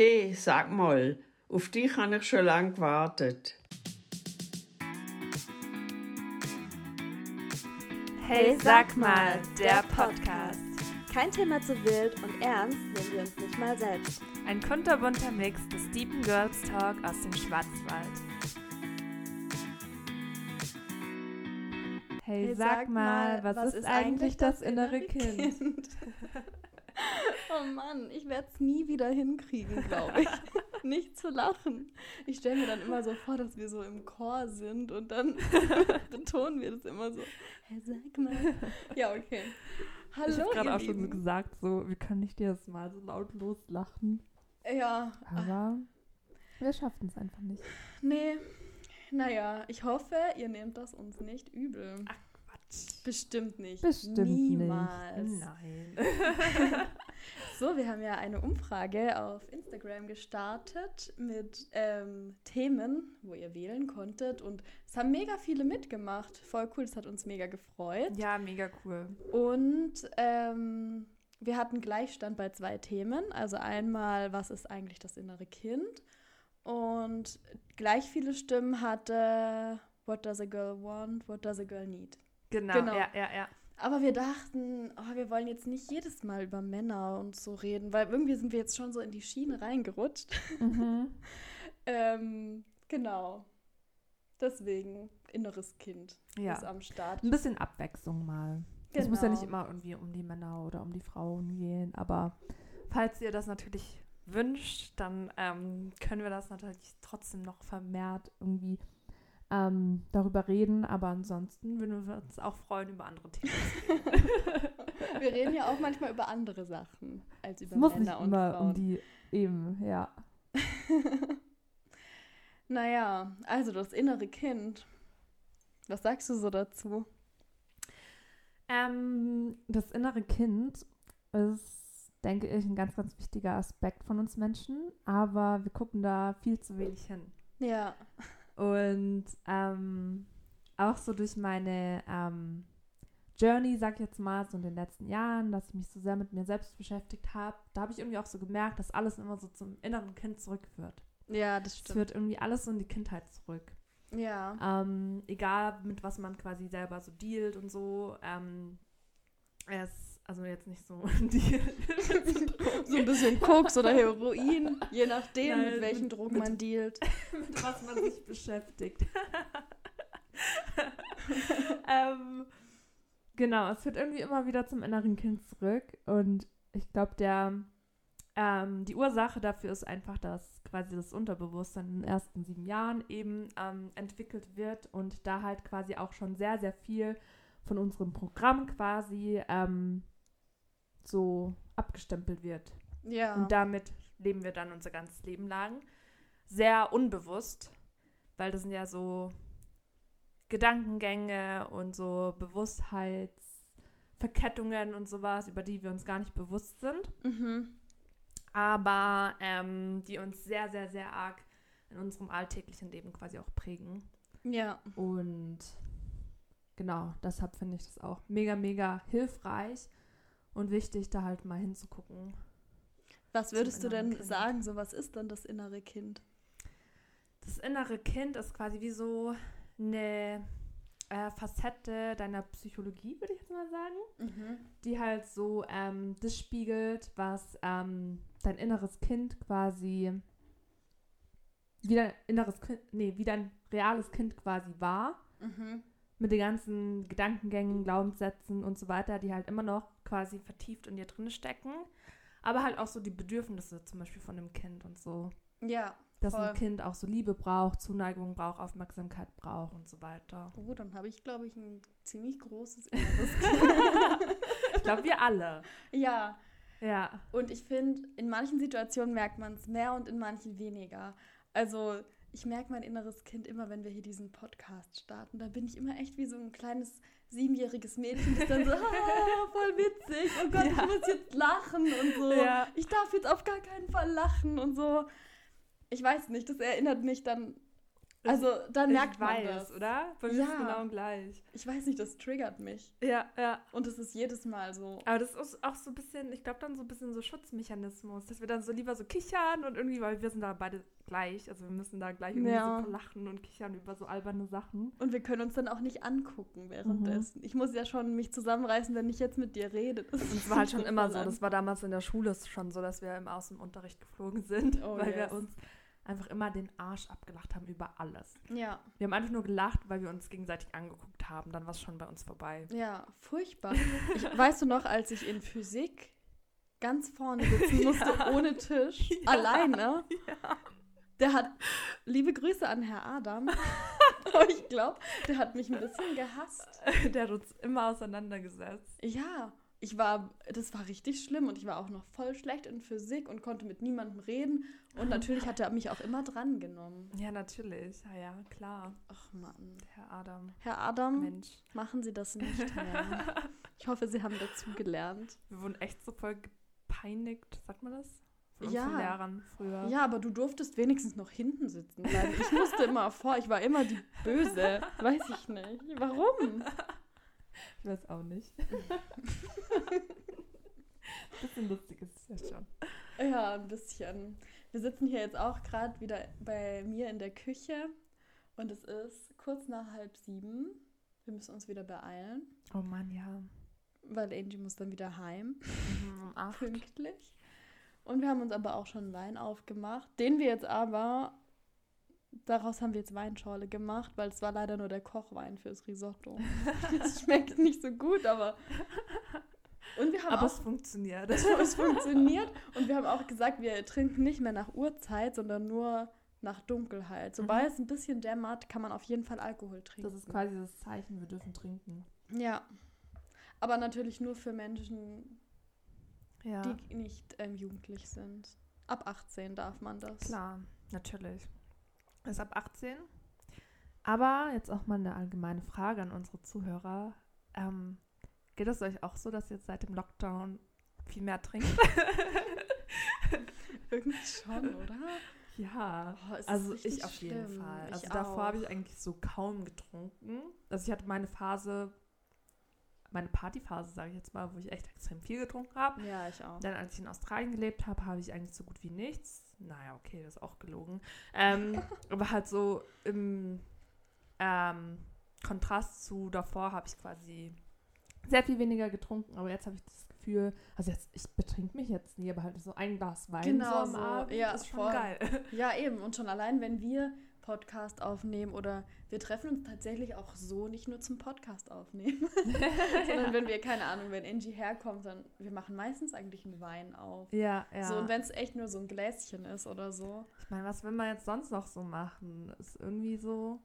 Hey, sag mal, auf dich habe ich schon lange gewartet. Hey, sag mal, der Podcast. Kein Thema zu wild und ernst nehmen wir uns nicht mal selbst. Ein kunterbunter Mix des Deepen Girls Talk aus dem Schwarzwald. Hey, sag, mal, was, ist, eigentlich das innere Kind? oh Mann, ich werde es nie wieder hinkriegen, glaube ich. Nicht zu lachen. Ich stelle mir dann immer so vor, dass wir so im Chor sind und dann betonen wir das immer so. Hey, sag mal. Ja, okay. Hallo, Ich habe gerade auch schon Lieben. gesagt, so, wir können nicht jedes Mal so laut loslachen. Ja, Aber wir schaffen es einfach nicht. nee. Naja, ich hoffe, ihr nehmt das uns nicht übel. Ach, Quatsch. Bestimmt nicht. Bestimmt Niemals. nicht. Nein. So, wir haben ja eine Umfrage auf Instagram gestartet mit ähm, Themen, wo ihr wählen konntet. Und es haben mega viele mitgemacht. Voll cool, das hat uns mega gefreut. ja, mega cool. Und ähm, wir hatten Gleichstand bei zwei Themen. Also einmal, was ist eigentlich das innere Kind? Und gleich viele Stimmen hatte, what does a girl want, what does a girl need? Genau, Genau. ja, ja, ja. Aber wir dachten, oh, wir wollen jetzt nicht jedes Mal über Männer und so reden, weil irgendwie sind wir jetzt schon so in die Schiene reingerutscht. Mhm. ähm, genau. Deswegen, inneres Kind Ja. ist am Start. Ein bisschen Abwechslung mal. Es muss ja Genau. nicht immer irgendwie um die Männer oder um die Frauen gehen, aber falls ihr das natürlich wünscht, dann ähm, können wir das natürlich trotzdem noch vermehrt irgendwie ähm, darüber reden, aber ansonsten würden wir uns auch freuen über andere Themen. Wir reden ja auch manchmal über andere Sachen als über muss nicht Männer und immer Frauen. um die eben, ja. Naja, also das innere Kind. Was sagst du so dazu? Ähm, das innere Kind ist, denke ich, ein ganz, ganz wichtiger Aspekt von uns Menschen, aber wir gucken da viel zu wenig hin. Ja. Und ähm, auch so durch meine ähm, Journey, sag ich jetzt mal, so in den letzten Jahren, dass ich mich so sehr mit mir selbst beschäftigt habe, da habe ich irgendwie auch so gemerkt, dass alles immer so zum inneren Kind zurückführt. Ja, das Es stimmt. führt irgendwie alles so in die Kindheit zurück. Ja. Ähm, egal mit was man quasi selber so dealt und so. Ähm, es, also jetzt nicht so Deal. So ein bisschen Koks oder Heroin, je nachdem, Nein, mit welchen mit- Drogen mit- man dealt. mit was man sich beschäftigt. ähm, genau, es führt irgendwie immer wieder zum inneren Kind zurück und ich glaube, der ähm, die Ursache dafür ist einfach, dass quasi das Unterbewusstsein in den ersten sieben Jahren eben ähm, entwickelt wird und da halt quasi auch schon sehr, sehr viel von unserem Programm quasi ähm, so abgestempelt wird. Ja. Und damit leben wir dann unser ganzes Leben lang. Sehr unbewusst, weil das sind ja so Gedankengänge und so Bewusstheitsverkettungen und sowas, über die wir uns gar nicht bewusst sind, mhm. aber ähm, die uns sehr, sehr, sehr arg in unserem alltäglichen Leben quasi auch prägen. Ja. Und genau, deshalb finde ich das auch mega, mega hilfreich und wichtig, da halt mal hinzugucken. Was würdest du denn Kind. sagen, so was ist dann das innere Kind? Das innere Kind ist quasi wie so eine äh, Facette deiner Psychologie, würde ich jetzt mal sagen, Mhm. die halt so ähm, das spiegelt, was ähm, dein inneres Kind quasi wie dein inneres Kind, nee, wie dein reales Kind quasi war, Mhm. Mit den ganzen Gedankengängen, Glaubenssätzen und so weiter, die halt immer noch quasi vertieft in dir drin stecken, aber halt auch so die Bedürfnisse zum Beispiel von dem Kind und so. Ja. dass Voll. ein Kind auch so Liebe braucht, Zuneigung braucht, Aufmerksamkeit braucht und so weiter. Oh, dann habe ich, glaube ich, ein ziemlich großes inneres Kind. Ich glaube, wir alle. ja. Ja. Und ich finde, in manchen Situationen merkt man es mehr und in manchen weniger. Also ich merke mein inneres Kind immer, wenn wir hier diesen Podcast starten. Da bin ich immer echt wie so ein kleines siebenjähriges Mädchen, das dann so, ah, voll witzig, oh Gott, ich Ja. muss jetzt lachen und so. Ja. Ich darf jetzt auf gar keinen Fall lachen und so. Ich weiß nicht, das erinnert mich dann Also dann merkt man weiß, das. oder? Bei mir ist es Ja. genau gleich. Ich weiß nicht, das triggert mich. Ja, ja. Und es ist jedes Mal so. Aber das ist auch so ein bisschen, ich glaube dann so ein bisschen so Schutzmechanismus, dass wir dann so lieber so kichern und irgendwie, weil wir sind da beide gleich, also wir müssen da gleich irgendwie Ja. so lachen und kichern über so alberne Sachen. Und wir können uns dann auch nicht angucken währenddessen. Ich muss ja schon mich zusammenreißen, wenn ich jetzt mit dir rede. Das Und es war halt schon immer so, das war damals in der Schule schon so, dass wir dem Unterricht geflogen sind, Oh, weil yes. wir uns einfach immer den Arsch abgelacht haben über alles. Ja, Wir haben einfach nur gelacht, weil wir uns gegenseitig angeguckt haben, dann war es schon bei uns vorbei. ja, furchtbar. Ich, weißt du noch, als ich in Physik ganz vorne sitzen musste, ohne Tisch, alleine, der hat, liebe Grüße an Herr Adam, ich glaube, der hat mich ein bisschen gehasst. Der hat uns immer auseinandergesetzt. Ja, ich war, das war richtig schlimm und ich war auch noch voll schlecht in Physik und konnte mit niemandem reden. Und natürlich hat er mich auch immer drangenommen. Ja, natürlich. Ja, ja, klar. Ach Mann. Herr Adam. Herr Adam, Mensch. machen Sie das nicht mehr. Ich hoffe, Sie haben dazu gelernt. Wir wurden echt so voll gepeinigt, sagt man das? Von Ja. Lehrern früher. Ja, aber du durftest wenigstens noch hinten sitzen bleiben. Ich musste immer vor, ich war immer die Böse. Weiß ich nicht. Warum? Ich weiß auch nicht. Bisschen lustig ist es ja schon. Ja, ein bisschen. Wir sitzen hier jetzt auch gerade wieder bei mir in der Küche und es ist kurz nach halb sieben. Wir müssen uns wieder beeilen, Oh Mann, ja. weil Angie muss dann wieder heim, Mhm, um acht. pünktlich. Und wir haben uns aber auch schon einen Wein aufgemacht, den wir jetzt aber, daraus haben wir jetzt Weinschorle gemacht, weil es war leider nur der Kochwein fürs Risotto. Es schmeckt nicht so gut, aber... Und wir haben Aber auch es funktioniert. es, es funktioniert. Und wir haben auch gesagt, wir trinken nicht mehr nach Uhrzeit, sondern nur nach Dunkelheit. Sobald es ein bisschen dämmert, kann man auf jeden Fall Alkohol trinken. Das ist quasi das Zeichen, wir dürfen trinken. ja. Aber natürlich nur für Menschen, Ja. die nicht ähm, jugendlich sind. Ab 18 darf man das. Klar, natürlich. Ist ab 18. Aber jetzt auch mal eine allgemeine Frage an unsere Zuhörer. Ähm, geht es euch auch so, dass ihr jetzt seit dem Lockdown viel mehr trinkt? Irgendwie schon, oder? ja. Oh, Also ich auf jeden schlimm. Fall. Ich Also davor auch. habe ich eigentlich so kaum getrunken. Also ich hatte meine Phase, meine Partyphase, sage ich jetzt mal, wo ich echt extrem viel getrunken habe. Ja, ich auch. Dann, als ich in Australien gelebt habe, habe ich eigentlich so gut wie nichts. Naja, okay, das ist auch gelogen. Ähm, aber halt so im ähm, Kontrast zu davor habe ich quasi sehr viel weniger getrunken. Aber jetzt habe ich das Gefühl, also jetzt, ich betrink mich jetzt nie, aber halt so ein Glas Wein Genau so am Abend ja, ist schon voll. geil. Ja, eben. Und schon allein, wenn wir Podcast aufnehmen oder wir treffen uns tatsächlich auch so nicht nur zum Podcast aufnehmen, sondern wenn wir, keine Ahnung, wenn Angie herkommt, dann wir machen meistens eigentlich einen Wein auf. ja, ja. So, und wenn es echt nur so ein Gläschen ist oder so. ich meine, was will man jetzt sonst noch so machen? Ist irgendwie so.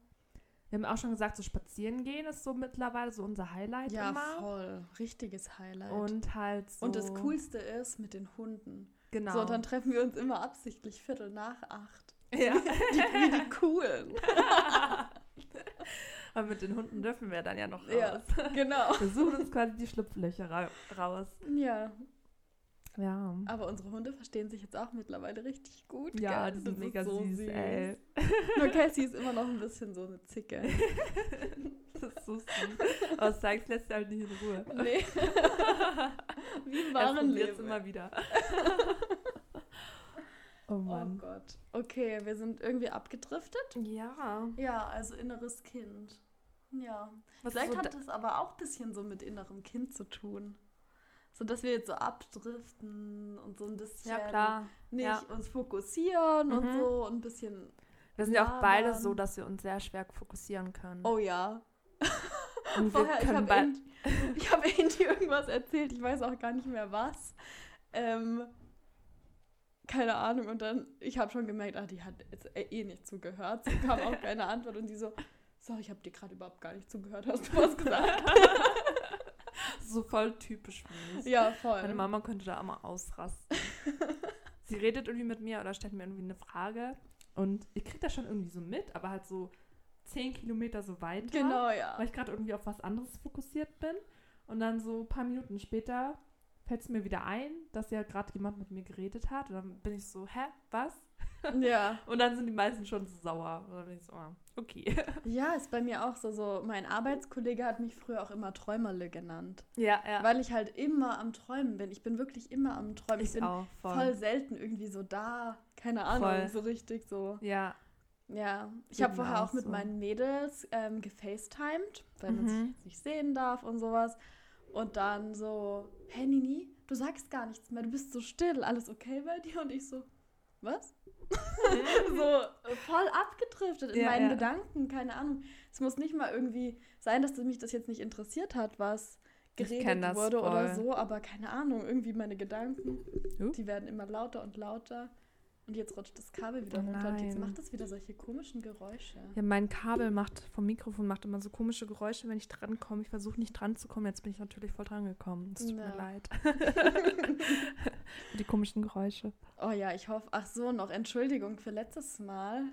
Wir haben auch schon gesagt, so spazieren gehen ist so mittlerweile so unser Highlight Ja, immer. voll. Richtiges Highlight. Und halt so. Und das Coolste ist mit den Hunden. Genau. So, dann treffen wir uns immer absichtlich Viertel nach acht. Ja. Die, wie die coolen. Aber mit den Hunden dürfen wir dann ja noch raus. Ja, genau. Wir suchen uns quasi die Schlupflöcher ra raus. Ja, Ja. aber unsere Hunde verstehen sich jetzt auch mittlerweile richtig gut. Ja, gell? die Das sind ist mega so süß, ey. Nur Cassie ist immer noch ein bisschen so eine Zicke. Das ist so süß. Aber Sykes lässt sie halt nicht in Ruhe. Nee. Wie wahren probiert Leben. immer wieder. Oh Oh Mann. Gott. Okay, wir sind irgendwie abgedriftet. Ja. Ja, also inneres Kind. Ja. Was Vielleicht so hat da- das aber auch ein bisschen so mit innerem Kind zu tun. So dass wir jetzt so abdriften und so ein bisschen ja, klar. nicht Ja. uns fokussieren und Mhm. so und ein bisschen. Wir sind ja auch beide so, dass wir uns sehr schwer fokussieren können. Oh ja. Und wir Vorher, ich können habe beide. Andy, ich hab irgendwas erzählt, ich weiß auch gar nicht mehr was. Ähm, keine Ahnung. Und dann, ich habe schon gemerkt, ah, die hat jetzt eh- eh nicht zugehört. Sie kam auch keine Antwort und die so, sorry, ich habe dir gerade überhaupt gar nicht zugehört. Hast du was gesagt? So voll typisch für mich. ja, voll. Meine Mama könnte da immer ausrasten. Sie redet irgendwie mit mir oder stellt mir irgendwie eine Frage und ich krieg das schon irgendwie so mit, aber halt so zehn Kilometer so weiter, Genau, ja. weil ich gerade irgendwie auf was anderes fokussiert bin. Und dann so ein paar Minuten später fällt es mir wieder ein, dass ja gerade jemand mit mir geredet hat. Und dann bin ich so, hä, was? Ja. Und dann sind die meisten schon so sauer. Und dann bin ich so, ah, okay. Ja, ist bei mir auch so. so. Mein Arbeitskollege hat mich früher auch immer Träumerle genannt. Ja, ja. Weil ich halt immer am Träumen bin. Ich bin wirklich immer am Träumen. Ich, ich bin auch voll. voll. selten irgendwie so da. Keine Ahnung, Voll. so richtig so. Ja. Ja, ich habe vorher auch auch mit so. meinen Mädels ähm, gefacetimed, weil man sich Mhm. jetzt nicht sehen darf und sowas. Und dann so, hey Nini, du sagst gar nichts mehr, du bist so still, alles okay bei dir? Und ich so, was? so voll abgedriftet in Ja, meinen ja. Gedanken, keine Ahnung. Es muss nicht mal irgendwie sein, dass mich das jetzt nicht interessiert hat, was geredet wurde oder voll. so, aber keine Ahnung, irgendwie meine Gedanken, Huh? die werden immer lauter und lauter. Und jetzt rutscht das Kabel wieder Oh runter und jetzt macht es wieder solche komischen Geräusche. Ja, mein Kabel macht vom Mikrofon macht immer so komische Geräusche, wenn ich dran komme. Ich versuche nicht dran zu kommen. Jetzt bin ich natürlich voll dran gekommen. Es tut Ja. mir leid. Die komischen Geräusche. Oh ja, ich hoffe. Ach so, noch Entschuldigung für letztes Mal.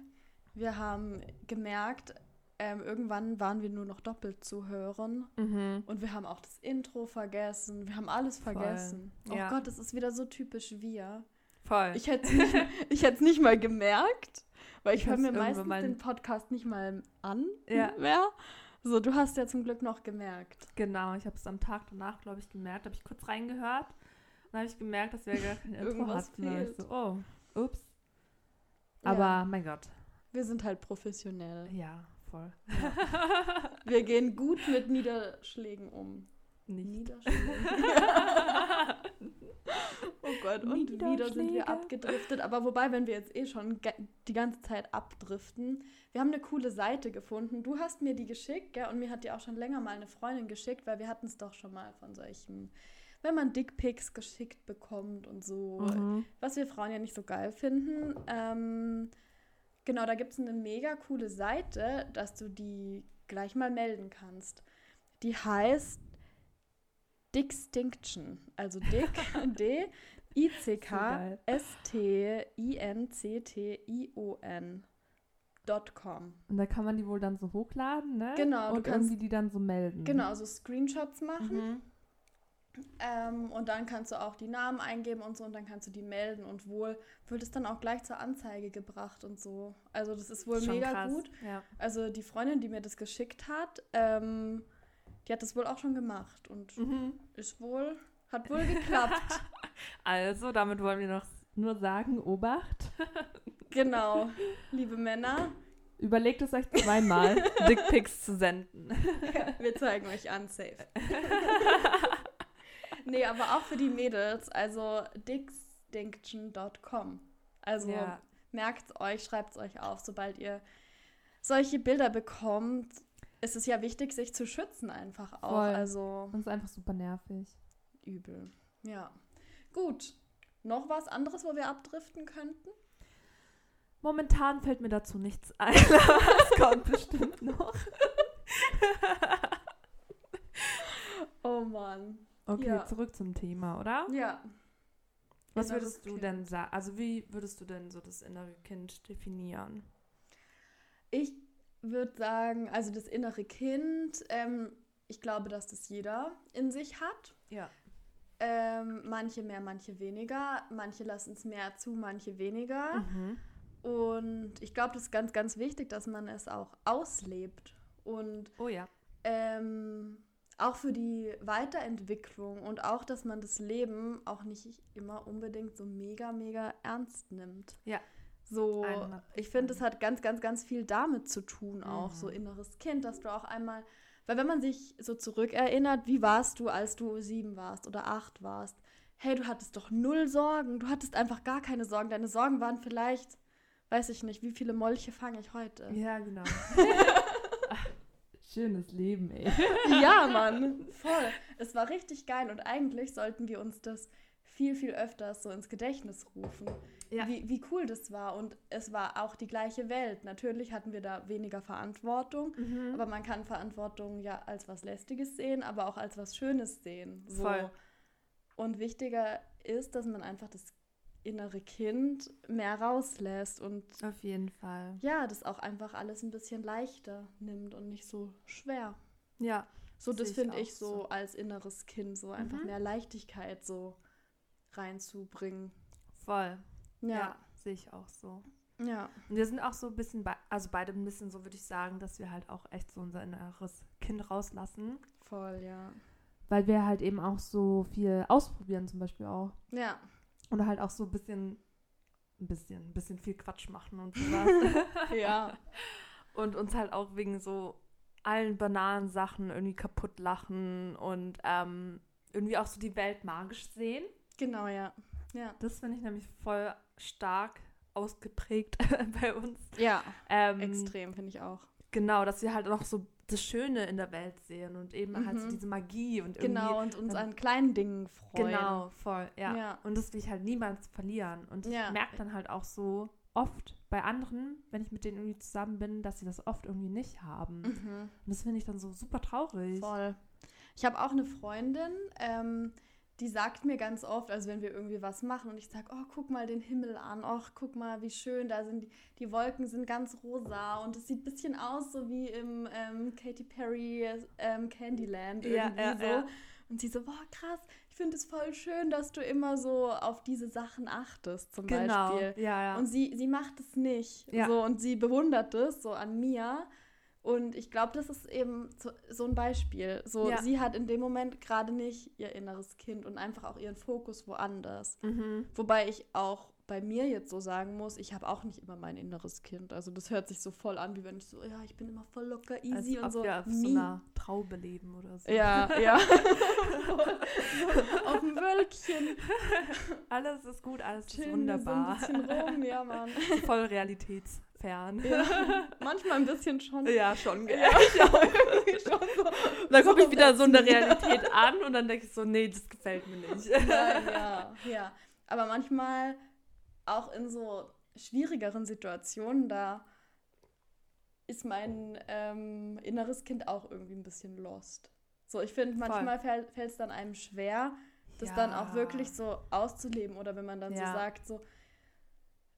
Wir haben gemerkt, ähm, irgendwann waren wir nur noch doppelt zu hören. Mhm. Und wir haben auch das Intro vergessen. Wir haben alles Voll. vergessen. Oh Ja. Gott, das ist wieder so typisch wir. Voll. Ich hätte es nicht, ich nicht mal gemerkt, weil ich Ich höre mir meistens mal- den Podcast nicht mal an Ja. mehr. So, du hast ja zum Glück noch gemerkt. Genau, ich habe es am Tag danach, glaube ich, gemerkt. habe ich kurz reingehört. Dann habe ich gemerkt, dass wir gar kein Intro Irgendwas hatten. War ich fehlt. so, oh, ups. Ja. Aber mein Gott, Wir sind halt professionell. ja, voll. Wir gehen gut mit Niederschlägen um. Nicht. Oh Gott, und wieder sind wir abgedriftet. Aber wobei, wenn wir jetzt eh schon die ganze Zeit abdriften, wir haben eine coole Seite gefunden. Du hast mir die geschickt, gell? Und mir hat die auch schon länger mal eine Freundin geschickt, weil wir hatten es doch schon mal von solchen, wenn man Dickpics geschickt bekommt und so, Mhm. was wir Frauen ja nicht so geil finden. Ähm, genau, da gibt es eine mega coole Seite, dass du die gleich mal melden kannst. Die heißt Dickstinction. Also Dick, D, I, C, So K, geil. S, T, I, N, C, T, I, O, N. Dot com. Und da kann man die wohl dann so hochladen, ne? Genau, Und kannst- irgendwie die dann so melden. Genau, also Screenshots machen. Mhm. Ähm, und dann kannst du auch die Namen eingeben und so und dann kannst du die melden und wohl wird es dann auch gleich zur Anzeige gebracht und so. Also das ist wohl schon mega krass. gut. Ja. Also die Freundin, die mir das geschickt hat, ähm, die hat das wohl auch schon gemacht und Mhm. ist wohl, hat wohl geklappt. Also, damit wollen wir noch nur sagen, Obacht. genau, liebe Männer, Überlegt es euch zweimal, Dickpics zu senden. wir zeigen euch an, safe. nee, aber auch für die Mädels, also dickstinction.com. Also Ja. merkt euch, schreibt es euch auf, sobald ihr solche Bilder bekommt. Ist Es ja wichtig, sich zu schützen einfach auch. Voll. Also Das ist einfach super nervig. übel. Ja. Gut. Noch was anderes, wo wir abdriften könnten? Momentan fällt mir dazu nichts ein, aber es kommt bestimmt noch. Oh Mann. Okay, Ja. zurück zum Thema, oder? Ja. Was Inneres würdest du Kind. denn sagen? Also wie würdest du denn so das innere Kind definieren? Ich würde sagen, also das innere Kind, ähm, ich glaube, dass das jeder in sich hat. Ja. Ähm, manche mehr, manche weniger. Manche lassen es mehr zu, manche weniger. Mhm. Und ich glaube, das ist ganz, ganz wichtig, dass man es auch auslebt. Und Oh ja. ähm, auch für die Weiterentwicklung und auch, dass man das Leben auch nicht immer unbedingt so mega, mega ernst nimmt. Ja. So, 100%. ich finde, es hat ganz, ganz, ganz viel damit zu tun, auch Mhm. so inneres Kind, dass du auch einmal, weil wenn man sich so zurückerinnert, wie warst du, als du sieben warst oder acht warst? Hey, du hattest doch null Sorgen, du hattest einfach gar keine Sorgen. Deine Sorgen waren vielleicht, weiß ich nicht, wie viele Molche fange ich heute? Ja, genau. Schönes Leben, ey. Ja, Mann, voll. Es war richtig geil und eigentlich sollten wir uns das viel, viel öfters so ins Gedächtnis rufen, Ja. wie, wie cool das war. Und es war auch die gleiche Welt. Natürlich hatten wir da weniger Verantwortung, Mhm. aber man kann Verantwortung ja als was Lästiges sehen, aber auch als was Schönes sehen. So. Voll. Und wichtiger ist, dass man einfach das innere Kind mehr rauslässt und Auf jeden Fall. ja, das auch einfach alles ein bisschen leichter nimmt und nicht so schwer. Ja. So, das finde ich so, so. als inneres Kind, so einfach Mhm. mehr Leichtigkeit so reinzubringen. Voll. Ja. Ja, sehe ich auch so. Ja. Und wir sind auch so ein bisschen, bei, also beide ein bisschen so, würde ich sagen, dass wir halt auch echt so unser inneres Kind rauslassen. Voll, ja. Weil wir halt eben auch so viel ausprobieren, zum Beispiel auch. Ja. Und halt auch so ein bisschen, ein bisschen, ein bisschen viel Quatsch machen und sowas. Ja. und uns halt auch wegen so allen banalen Sachen irgendwie kaputt lachen und ähm, irgendwie auch so die Welt magisch sehen. Genau, ja. Ja. Das finde ich nämlich voll stark ausgeprägt bei uns. Ja. Ähm, Extrem, finde ich auch. Genau, dass wir halt noch so das Schöne in der Welt sehen und eben halt so Mhm. diese Magie und irgendwie. Genau, und uns dann- an kleinen Dingen freuen. Genau, voll, ja. Ja. Und das will ich halt niemals verlieren. Und ich Ja. merke dann halt auch so oft bei anderen, wenn ich mit denen irgendwie zusammen bin, dass sie das oft irgendwie nicht haben. Und Mhm. das finde ich dann so super traurig. Voll. Ich habe auch eine Freundin, ähm, die sagt mir ganz oft, also wenn wir irgendwie was machen und ich sage, oh, guck mal den Himmel an, oh, guck mal, wie schön, da sind die, die Wolken sind ganz rosa und es sieht ein bisschen aus, so wie im ähm, Katy Perry ähm, Candyland Ja, irgendwie ja, so. ja. Und sie so, boah, krass, ich finde es voll schön, dass du immer so auf diese Sachen achtest, zum Genau. Beispiel. Ja, ja. Und sie, sie macht es nicht. Ja. So, und sie bewundert es so an mir. Und ich glaube, das ist eben so, so ein Beispiel. So, Ja. sie hat in dem Moment gerade nicht ihr inneres Kind und einfach auch ihren Fokus woanders. mhm. Wobei ich auch bei mir jetzt so sagen muss, ich habe auch nicht immer mein inneres Kind. Also das hört sich so voll an, wie wenn ich so, ja, ich bin immer voll locker, easy Als und so. wir auf so Nie. einer Traube leben oder so. Ja, ja. auf dem Wölkchen. Alles ist gut, alles ist Chillen wir so ein wunderbar. bisschen rum, ja, Mann. Voll realitätsfern. Ja, manchmal ein bisschen schon. Ja, schon. Ja, ich auch schon so. Dann komme ich wieder so in der. Realität an und dann denke ich so, nee, das gefällt mir nicht. Nein, ja, ja. Aber manchmal auch in so schwierigeren Situationen, da ist mein ähm, inneres Kind auch irgendwie ein bisschen lost. So, ich finde, manchmal fällt es dann einem schwer, das dann auch wirklich so auszuleben. Oder wenn man dann Ja. so sagt, so,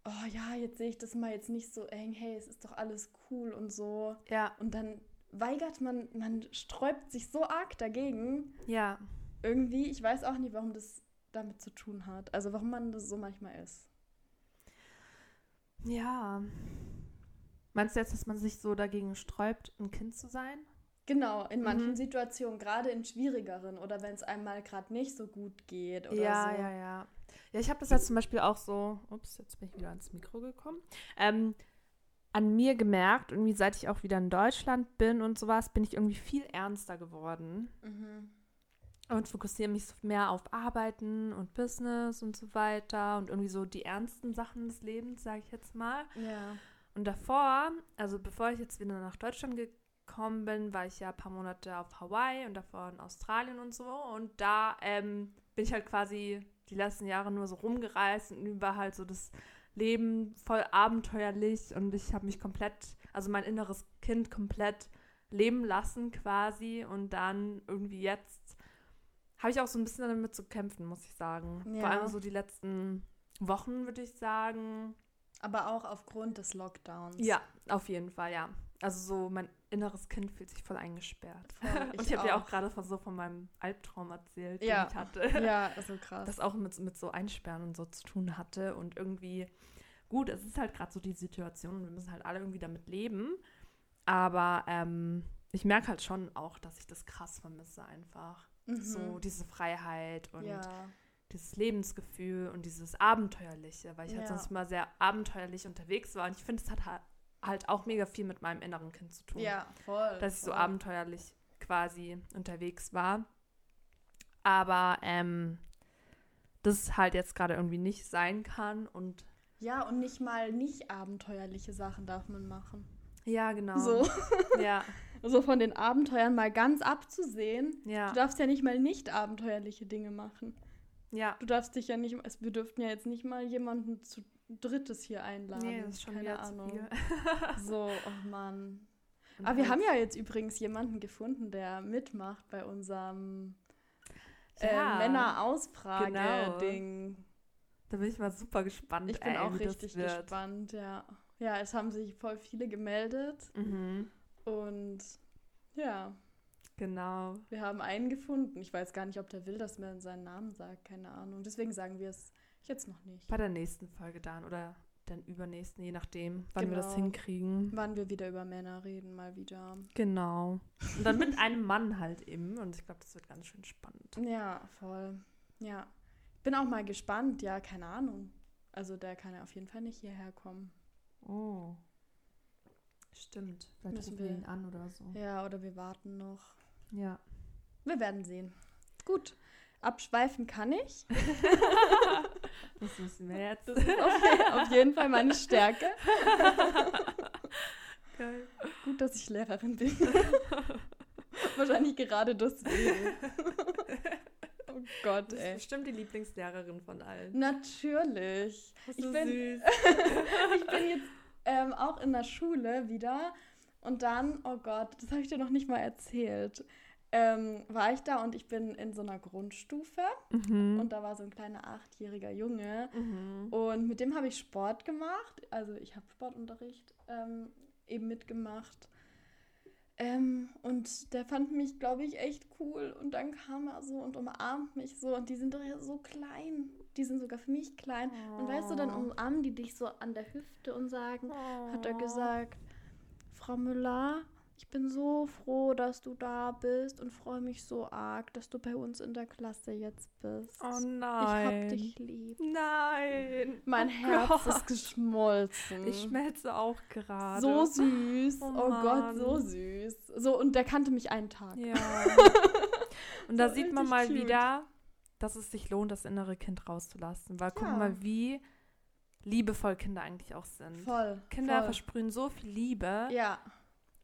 oh ja, jetzt sehe ich das mal jetzt nicht so eng, hey, es ist doch alles cool und so. Ja, Und dann weigert man, man sträubt sich so arg dagegen, ja. irgendwie, ich weiß auch nicht, warum das damit zu tun hat. Also warum man das so manchmal ist. Ja. Meinst du jetzt, dass man sich so dagegen sträubt, ein Kind zu sein? Genau, in manchen Mhm. Situationen, gerade in schwierigeren oder wenn es einem mal gerade nicht so gut geht oder ja, so. ja, ja. Ja, ich habe das jetzt zum Beispiel auch so, ups, jetzt bin ich wieder ans Mikro gekommen, ähm, an mir gemerkt, irgendwie seit ich auch wieder in Deutschland bin und sowas, bin ich irgendwie viel ernster geworden Mhm. und fokussiere mich mehr auf Arbeiten und Business und so weiter und irgendwie so die ernsten Sachen des Lebens, sage ich jetzt mal. Ja. Und davor, also bevor ich jetzt wieder nach Deutschland gekommen bin, war ich ja ein paar Monate auf Hawaii und davor in Australien und so. Und da ähm, bin ich halt quasi die letzten Jahre nur so rumgereist und über halt so das Leben voll abenteuerlich und ich habe mich komplett, also mein inneres Kind komplett leben lassen quasi und dann irgendwie jetzt habe ich auch so ein bisschen damit zu kämpfen, muss ich sagen. Vor Ja. allem so die letzten Wochen, würde ich sagen. Aber auch aufgrund des Lockdowns. Ja, auf jeden Fall, ja. Also so mein inneres Kind fühlt sich voll eingesperrt. Voll, Und ich habe ja auch gerade von so von meinem Albtraum erzählt, Ja. den ich hatte. Ja, so krass. Das auch mit, mit so Einsperren und so zu tun hatte. Und irgendwie, gut, es ist halt gerade so die Situation und wir müssen halt alle irgendwie damit leben. Aber ähm, ich merke halt schon auch, dass ich das krass vermisse einfach. Mhm. So diese Freiheit und ja. dieses Lebensgefühl und dieses Abenteuerliche, weil ich halt Ja. sonst immer sehr abenteuerlich unterwegs war. Und ich finde, es hat ha- halt auch mega viel mit meinem inneren Kind zu tun. ja, voll. Dass ich so voll. abenteuerlich quasi unterwegs war. Aber ähm, das halt jetzt gerade irgendwie nicht sein kann. Und Ja, und nicht mal nicht abenteuerliche Sachen darf man machen. ja, genau. So. Ja, so von den Abenteuern mal ganz abzusehen. ja, Du darfst ja nicht mal nicht abenteuerliche Dinge machen. ja. Du darfst dich ja nicht, es- wir dürften ja jetzt nicht mal jemanden zu drittes hier einladen. Nee, das ist schon Keine Ahnung. So, oh Mann. Und Aber wir haben ja jetzt übrigens jemanden gefunden, der mitmacht bei unserem Ja, äh, Männer-Ausfrage-Ding. Da bin ich mal super gespannt. Ich bin ey, auch richtig gespannt, ja. Ja, es haben sich voll viele gemeldet Mhm, und ja, genau. wir haben einen gefunden. Ich weiß gar nicht, ob der will, dass man seinen Namen sagt, keine Ahnung. Deswegen sagen wir es jetzt noch nicht. Bei der nächsten Folge dann oder den übernächsten, je nachdem, wann wir das Genau. hinkriegen. Wann wir wieder über Männer reden, mal wieder. Genau. Und dann mit einem Mann halt eben. Und ich glaube, das wird ganz schön spannend. Ja, voll. Ja. Bin auch mal gespannt, ja, keine Ahnung. Also der kann ja auf jeden Fall nicht hierher kommen. Oh. Stimmt. Vielleicht Müssen wir- ihn an oder so. Ja, oder wir warten noch. Ja. Wir werden sehen. Gut. Abschweifen kann ich. Das wissen wir jetzt. Das ist auf, auf jeden Fall meine Stärke. Geil. Gut, dass ich Lehrerin bin. Wahrscheinlich gerade deswegen. oh Gott, Das ist ey. bestimmt die Lieblingslehrerin von allen. Natürlich. Das Ich ist bin- süß. Ich bin jetzt ähm, auch in der Schule wieder und dann, oh Gott, das habe ich dir noch nicht mal erzählt, ähm, war ich da und ich bin in so einer Grundstufe Mhm. und da war so ein kleiner achtjähriger Junge mhm. und mit dem habe ich Sport gemacht. Also ich habe Sportunterricht ähm, eben mitgemacht. Ähm, und der fand mich, glaube ich, echt cool. Und dann kam er so und umarmt mich so. Und die sind doch ja so klein. Die sind sogar für mich klein. Und weißt du, dann Oh. umarmen die dich so an der Hüfte und sagen, hat er Oh. gesagt, Frau Müller, ich bin so froh, dass du da bist und freue mich so arg, dass du bei uns in der Klasse jetzt bist. Oh Ich nein. hab dich lieb. Nein. Mein oh Herz Gott. ist geschmolzen. Ich schmelze auch gerade. so süß. Oh Oh, Gott, so süß. So, und der kannte mich einen Tag. Ja. Und da So sieht man mal cute. wieder, dass es sich lohnt, das innere Kind rauszulassen. Weil guck Ja. mal, wie liebevoll Kinder eigentlich auch sind. Voll. Kinder voll. versprühen so viel Liebe Ja,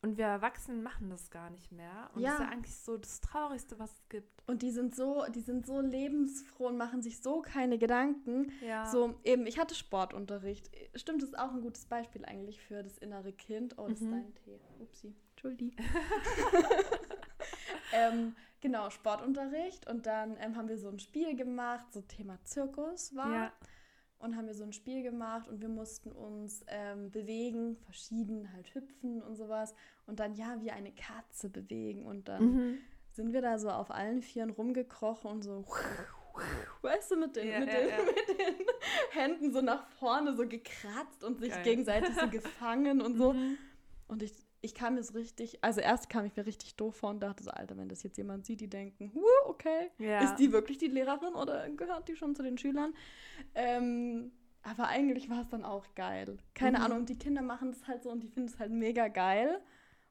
und wir Erwachsenen machen das gar nicht mehr. Und das ist Ja. ja eigentlich so das Traurigste, was es gibt. und die sind so, die sind so lebensfroh und machen sich so keine Gedanken. Ja. So, eben, ich hatte Sportunterricht. Stimmt, das ist auch ein gutes Beispiel eigentlich für das innere Kind. Oh, das Mhm. ist dein Tee. Upsi. Entschuldi. ähm, genau, Sportunterricht. Und dann ähm, haben wir so ein Spiel gemacht, so Thema Zirkus war. Ja. Und haben wir so ein Spiel gemacht und wir mussten uns ähm, bewegen, verschieden halt hüpfen und sowas. Und dann ja, wie eine Katze bewegen. Und dann Mhm. sind wir da so auf allen Vieren rumgekrochen und so, weißt du, mit den, Ja, mit, ja, den, ja. mit den Händen so nach vorne so gekratzt und sich Geil. gegenseitig so gefangen und so. Mhm. Und ich, ich kam mir so richtig, also erst kam ich mir richtig doof vor und dachte so, Alter, wenn das jetzt jemand sieht, die denken, huh, okay, Ja. ist die wirklich die Lehrerin oder gehört die schon zu den Schülern? Ähm, aber eigentlich war es dann auch geil. Keine Mhm. Ahnung, die Kinder machen es halt so und die finden es halt mega geil.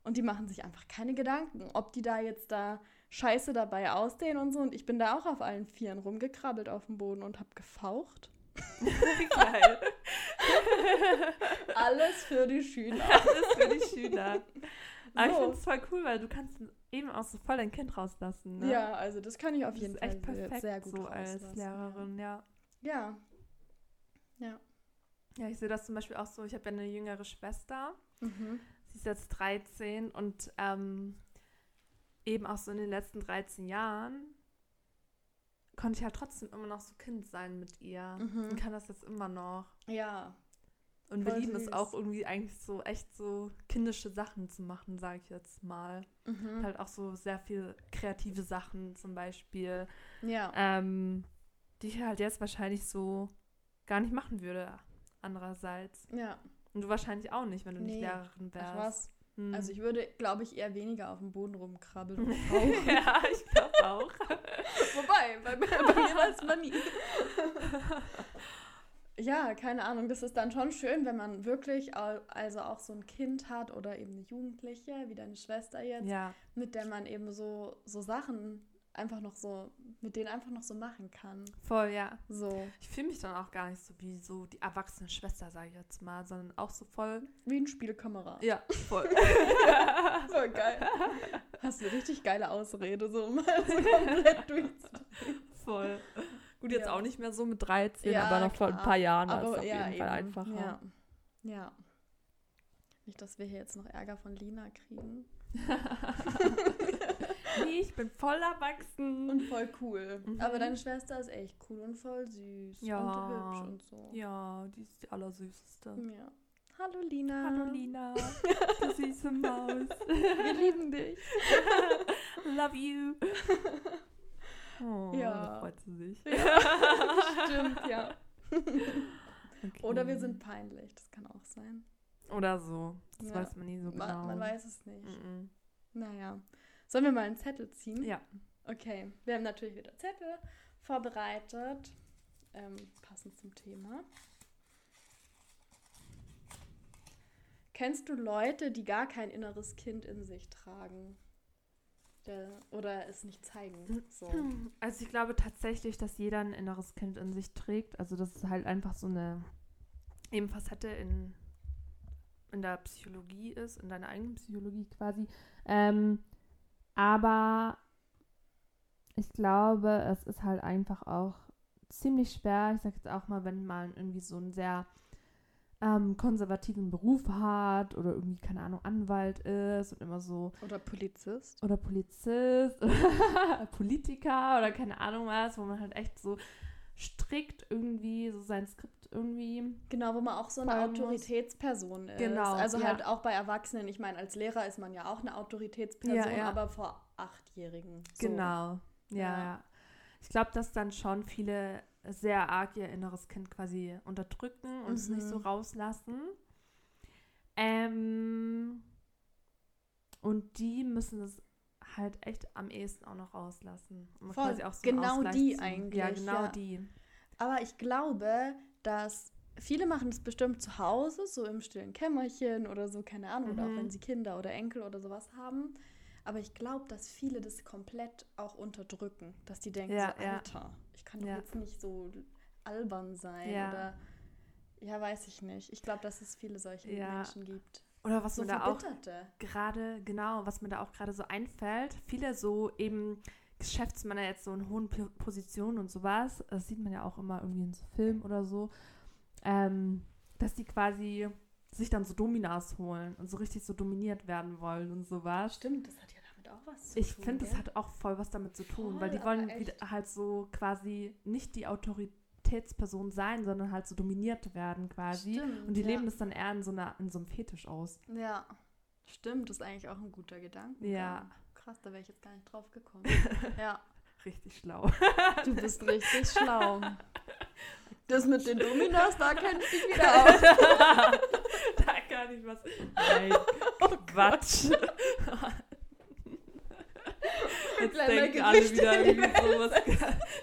Und die machen sich einfach keine Gedanken, ob die da jetzt da scheiße dabei aussehen und so. Und ich bin da auch auf allen Vieren rumgekrabbelt auf dem Boden und hab gefaucht. Geil. Alles für die Schüler. Das für die Schüler. Aber ich So. finde es voll cool, weil du kannst eben auch so voll dein Kind rauslassen. Ne? Ja, also das kann ich auf das jeden ist Fall echt perfekt sehr gut so als Lehrerin, ja. Ja. Ja. Ja, ich sehe das zum Beispiel auch so. Ich habe ja eine jüngere Schwester. Mhm. Sie ist jetzt 13 und ähm, eben auch so in den letzten 13 Jahren konnte ich halt trotzdem immer noch so Kind sein mit ihr. Mhm. Und kann das jetzt immer noch. Ja. Und wir lieben es auch irgendwie eigentlich so echt so kindische Sachen zu machen, sage ich jetzt mal. Mhm. Halt auch so sehr viel kreative Sachen zum Beispiel, Ja. ähm, die ich halt jetzt wahrscheinlich so gar nicht machen würde. Andererseits. Ja. Und du wahrscheinlich auch nicht, wenn du nicht Nee. Lehrerin wärst. Was. Hm. Also ich würde, glaube ich, eher weniger auf dem Boden rumkrabbeln und ja, ich glaube auch. Wobei, bei, bei mir weiß man nie. ja, keine Ahnung. Das ist dann schon schön, wenn man wirklich also auch so ein Kind hat oder eben eine Jugendliche, wie deine Schwester jetzt, ja, mit der man eben so, so Sachen einfach noch so, mit denen einfach noch so machen kann. voll, ja. So, Ich fühle mich dann auch gar nicht so wie so die erwachsene Schwester, sage ich jetzt mal, sondern auch so voll. wie ein Spielkamerad. Ja, voll. Voll geil. Hast eine richtig geile Ausrede, so mal so komplett durchzudrehen. voll. Gut, jetzt Ja. auch nicht mehr so mit 13, Ja, aber noch vor ein paar Jahren war es auf ja, jeden Fall eben. einfacher. Ja. ja. Nicht, dass wir hier jetzt noch Ärger von Lina kriegen. Nee, ich bin voll erwachsen. Und voll cool. Mhm. Aber deine Schwester ist echt cool und voll süß Ja. und hübsch und so. ja, die ist die allersüßeste. Ja. Hallo Lina. Hallo Lina, du süße Maus. Wir lieben dich. Love you. Oh, Ja. da freut sie sich. Stimmt, ja. Okay. Oder wir sind peinlich, das kann auch sein. Oder so. Das Ja. weiß man nie so genau. Man, man weiß es nicht. Mhm. Naja. Sollen wir mal einen Zettel ziehen? Ja. Okay. Wir haben natürlich wieder Zettel vorbereitet. Ähm, passend zum Thema. Kennst du Leute, die gar kein inneres Kind in sich tragen? Der, oder es nicht zeigen? So. Also ich glaube tatsächlich, dass jeder ein inneres Kind in sich trägt. Also das ist halt einfach so eine eben Facette in, in der Psychologie ist, in deiner eigenen Psychologie quasi. Ähm, aber ich glaube, es ist halt einfach auch ziemlich schwer. Ich sag jetzt auch mal, wenn man irgendwie so einen sehr ähm, konservativen Beruf hat oder irgendwie, keine Ahnung, Anwalt ist und immer so Oder Polizist. oder Polizist oder Politiker oder keine Ahnung was, wo man halt echt so strikt irgendwie so sein Skript irgendwie. Genau, wo man auch so eine Folgen muss. Autoritätsperson ist. Genau, Also ja. halt auch bei Erwachsenen. Ich meine, als Lehrer ist man ja auch eine Autoritätsperson, Ja, ja. aber vor Achtjährigen. So. Genau. Ja. Ich glaube, dass dann schon viele sehr arg ihr inneres Kind quasi unterdrücken und es nicht so Mhm. rauslassen. Ähm, und die müssen es halt echt am ehesten auch noch rauslassen. Um Voll. quasi auch so Genau die zu- eigentlich, Ja, genau ja. die. Aber ich glaube, dass viele machen es bestimmt zu Hause, so im stillen Kämmerchen oder so, keine Ahnung, oder auch Mhm. wenn sie Kinder oder Enkel oder sowas haben. Aber ich glaube, dass viele das komplett auch unterdrücken, dass die denken, Ja, so, ja. Alter, ich kann doch Ja. jetzt nicht so albern sein Ja. oder ja, weiß ich nicht. Ich glaube, dass es viele solche Ja. Menschen gibt. Oder was So mir da auch gerade, genau, was mir da auch gerade so einfällt, viele so eben Geschäftsmänner jetzt so in hohen Po- Positionen und sowas, das sieht man ja auch immer irgendwie in so Filmen oder so, ähm, dass die quasi sich dann so Dominas holen und so richtig so dominiert werden wollen und sowas. Stimmt, das hat ja damit auch was zu Ich tun. finde, das hat auch voll was damit zu tun, Voll, weil die wollen halt so quasi nicht die Autoritätsperson sein, sondern halt so dominiert werden quasi. Stimmt, und die ja. leben das dann eher in so, einer, in so einem Fetisch aus. Ja, stimmt, das ist eigentlich auch ein guter Gedanke. Ja. Krass, da wäre ich jetzt gar nicht drauf gekommen. ja, Richtig schlau. du bist richtig schlau. Das mit den Dominos, da kennt ich dich wieder aus. da kann ich was. Nein, Quatsch. Jetzt denken alle wieder so was,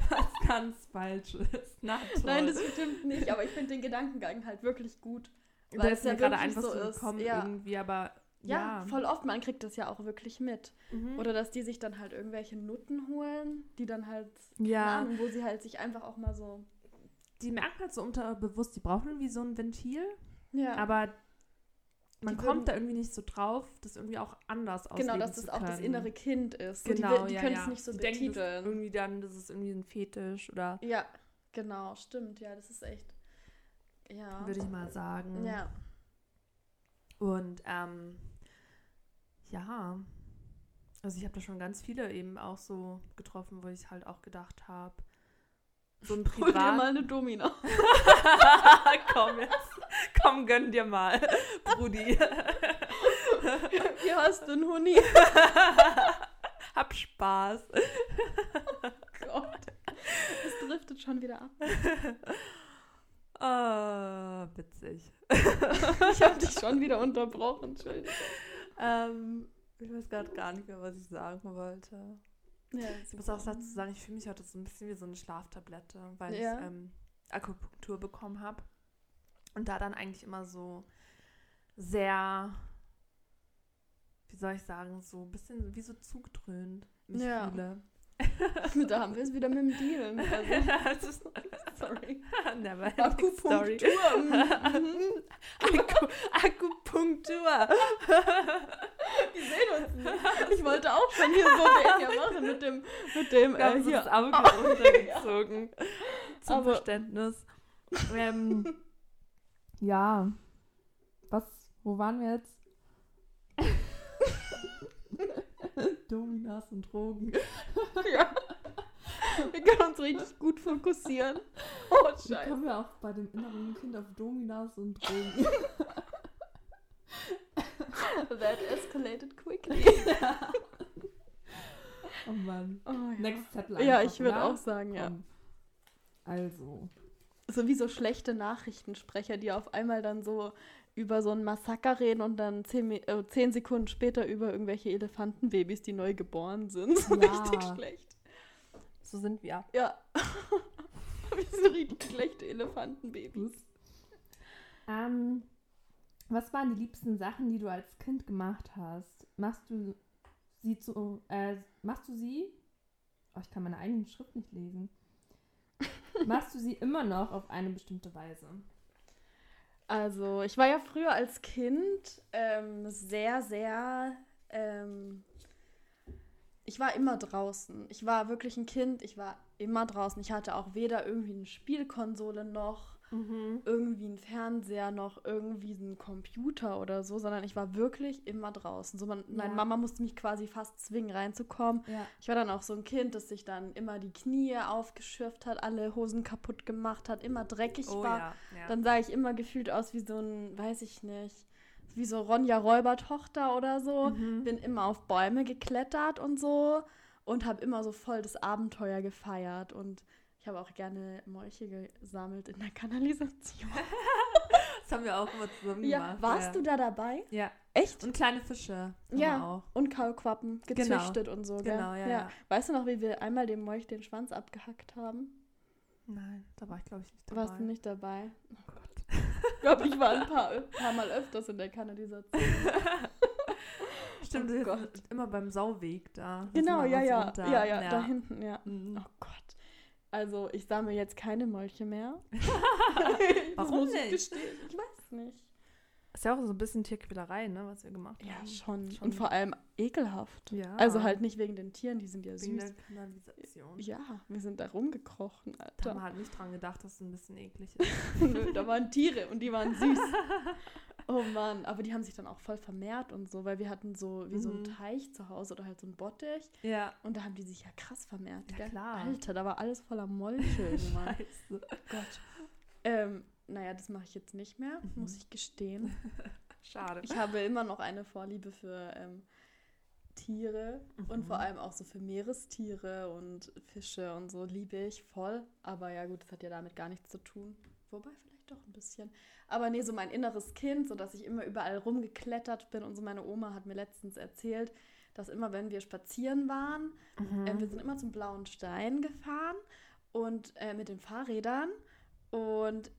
was ganz Falsches. Na toll. Nein, das stimmt nicht, aber ich finde den Gedankengang halt wirklich gut. weil ist es ja gerade einfach so ist. gekommen Ja. irgendwie, aber Ja, ja. voll oft, man kriegt das ja auch wirklich mit. Mhm. Oder dass die sich dann halt irgendwelche Nutten holen, die dann halt, ja, Ahnung, wo sie halt sich einfach auch mal so, die merken halt so unterbewusst, die brauchen irgendwie so ein Ventil, ja, aber man Die kommt würden- da irgendwie nicht so drauf, das irgendwie auch anders ausleben genau, dass das auch das innere Kind ist. So, Genau, die, die ja, können ja. es nicht so die denken das betiteln. irgendwie dann, das ist irgendwie ein Fetisch oder Ja, genau, stimmt, ja, das ist echt, ja. würde ich mal sagen. Ja, Und ähm, ja, also ich habe da schon ganz viele eben auch so getroffen, wo ich halt auch gedacht habe, so ein hol dir mal Privat. eine Domina. komm jetzt, komm, gönn dir mal, Brudi. Hier hast du einen Huni. Hab Spaß. Gott. Es driftet schon wieder ab. Ah, witzig. Ich habe dich schon wieder unterbrochen, Entschuldigung. Ähm, ich weiß gerade gar nicht mehr, was ich sagen wollte. Ja, Ich muss auch dazu sagen, ich fühle mich heute so ein bisschen wie so eine Schlaftablette, weil Ja. ich ähm, Akupunktur bekommen habe. Und da dann eigentlich immer so sehr, wie soll ich sagen, so ein bisschen wie so zugedröhnt mich Ja. fühle. da haben wir es wieder mit dem Dealen. Also, sorry. never. Akupunktur. mhm. Aku Akupunktur. Die sehen uns nicht. Ich wollte auch schon hier so den machen mit dem, mit dem Wir äh, hier. das Auge runtergezogen. Zum Aber- Verständnis. Ähm, ja. Was? Wo waren wir jetzt? Dominas und Drogen. Ja. Wir können uns richtig gut fokussieren. Oh, scheiße. kommen wir auch bei dem inneren Kind auf Dominas und Drogen? That escalated quickly. Oh Mann. Oh, ja. Next Zettel ja, ich würde auch sagen, ja. Also. So wie so schlechte Nachrichtensprecher, die auf einmal dann so über so ein Massaker reden und dann zehn, äh, zehn Sekunden später über irgendwelche Elefantenbabys, die neu geboren sind. So Ja. richtig schlecht. So sind wir. Ja. wir sind richtig schlechte Elefantenbabys. Ähm, was waren die liebsten Sachen, die du als Kind gemacht hast? Machst du sie zu, äh, machst du sie? Oh, ich kann meine eigene Schrift nicht lesen. Machst du sie immer noch auf eine bestimmte Weise? Also, ich war ja früher als Kind ähm, sehr, sehr. Ähm, ich war immer draußen. Ich war wirklich ein Kind, ich war immer draußen. Ich hatte auch weder irgendwie eine Spielkonsole noch irgendwie einen Fernseher noch irgendwie einen Computer oder so, sondern ich war wirklich immer draußen. So man, meine Ja. Mama musste mich quasi fast zwingen reinzukommen. Ja. Ich war dann auch so ein Kind, das sich dann immer die Knie aufgeschürft hat, alle Hosen kaputt gemacht hat, immer dreckig Oh war. ja. Dann sah ich immer gefühlt aus wie so ein, weiß ich nicht, wie so Ronja Räuber-Tochter oder so. Mhm. Bin immer auf Bäume geklettert und so und habe immer so voll das Abenteuer gefeiert. Und ich habe auch gerne Molche gesammelt in der Kanalisation. Das haben wir auch immer zusammen Ja, gemacht. warst ja. du da dabei? Ja. Echt? Und kleine Fische. Ja. Auch. Und Kaulquappen gezüchtet und so, gell? Genau, ja, ja. Weißt du noch, wie wir einmal dem Molch den Schwanz abgehackt haben? Nein, da war ich glaube ich nicht dabei. Warst du nicht dabei? Oh Gott. Ich glaube, ich war ein paar, paar Mal öfters in der Kanalisation. Stimmt, Oh immer beim Sauweg da. Genau, ja, ja, runter. ja, ja, da hinten, ja. Mhm. Oh Gott. Also, ich sammle jetzt keine Molche mehr. Warum muss ich. Ich weiß nicht. Ist ja auch so ein bisschen Tierquälerei, ne, was wir gemacht Ja, haben. schon. Schon. Und vor allem ekelhaft. Ja. Also halt nicht wegen den Tieren, die sind ja wegen süß. der Kanalisation. Ja, wir sind da rumgekrochen, Da haben Alter. wir halt nicht dran gedacht, dass es ein bisschen eklig ist. Nö, da waren Tiere und die waren süß. Oh Mann, aber die haben sich dann auch voll vermehrt und so, weil wir hatten so wie so einen Mhm. Teich zu Hause oder halt so einen Bottich ja. und da haben die sich ja krass vermehrt. Ja, gell? klar. Alter, da war alles voller Molche. Scheiße. Gott. Ähm, naja, das mache ich jetzt nicht mehr, Mhm. muss ich gestehen. Schade. Ich habe immer noch eine Vorliebe für ähm, Tiere und Mhm. vor allem auch so für Meerestiere und Fische und so liebe ich voll. Aber ja gut, das hat ja damit gar nichts zu tun. Wobei vielleicht doch ein bisschen. Aber nee, so mein inneres Kind, so dass ich immer überall rumgeklettert bin und so meine Oma hat mir letztens erzählt, dass immer wenn wir spazieren waren, Mhm. äh, wir sind immer zum Blauen Stein gefahren und äh, mit den Fahrrädern und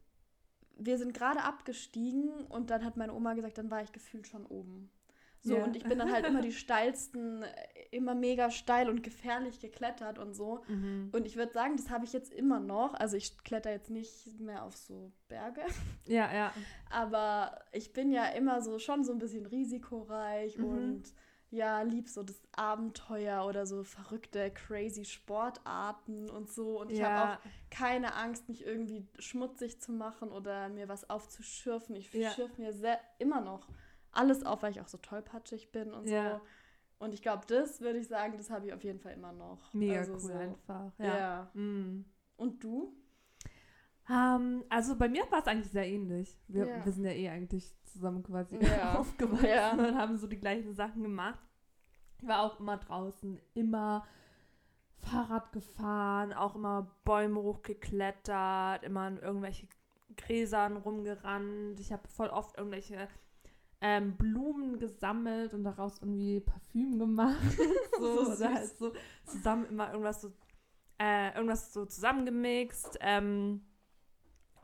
wir sind gerade abgestiegen und dann hat meine Oma gesagt, dann war ich gefühlt schon oben. So, Ja. und ich bin dann halt immer die steilsten, äh, immer mega steil und gefährlich geklettert und so. Mhm. Und ich würde sagen, das habe ich jetzt immer noch. Also ich kletter jetzt nicht mehr auf so Berge, Ja, ja. aber ich bin ja immer so schon so ein bisschen risikoreich Mhm. und ja, lieb so das Abenteuer oder so verrückte, crazy Sportarten und so. Und ich habe auch ja. keine Angst, mich irgendwie schmutzig zu machen oder mir was aufzuschürfen. Ich Ja. schürfe mir sehr, immer noch alles auf, weil ich auch so tollpatschig bin und Ja. so. Und ich glaube, das würde ich sagen, das habe ich auf jeden Fall immer noch. Mega also cool so. einfach. Ja. Ja. Mhm. Und du? Ähm, also bei mir war es eigentlich sehr ähnlich. Wir, Ja. wir sind ja eh eigentlich zusammen quasi Ja. aufgewachsen Ja. und haben so die gleichen Sachen gemacht. Ich war auch immer draußen, immer Fahrrad gefahren, auch immer Bäume hochgeklettert, immer an irgendwelche Gräsern rumgerannt. Ich habe voll oft irgendwelche ähm, Blumen gesammelt und daraus irgendwie Parfüm gemacht. so, So oder halt so zusammen immer irgendwas so, äh, irgendwas so zusammengemixt. Ähm,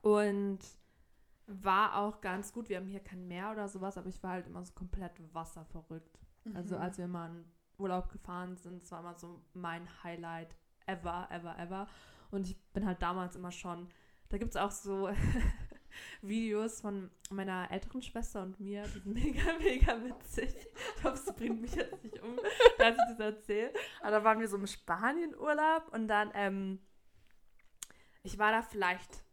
und war auch ganz gut. Wir haben hier kein Meer oder sowas, aber ich war halt immer so komplett wasserverrückt. Also Mhm. als wir mal in Urlaub gefahren sind, das war immer so mein Highlight ever, ever, ever. Und ich bin halt damals immer schon, da gibt es auch so Videos von meiner älteren Schwester und mir, die sind mega, mega witzig. Ich hoffe, es bringt mich jetzt nicht um, dass ich das erzähle. Aber da waren wir so im Spanien-Urlaub und dann, ähm, ich war da vielleicht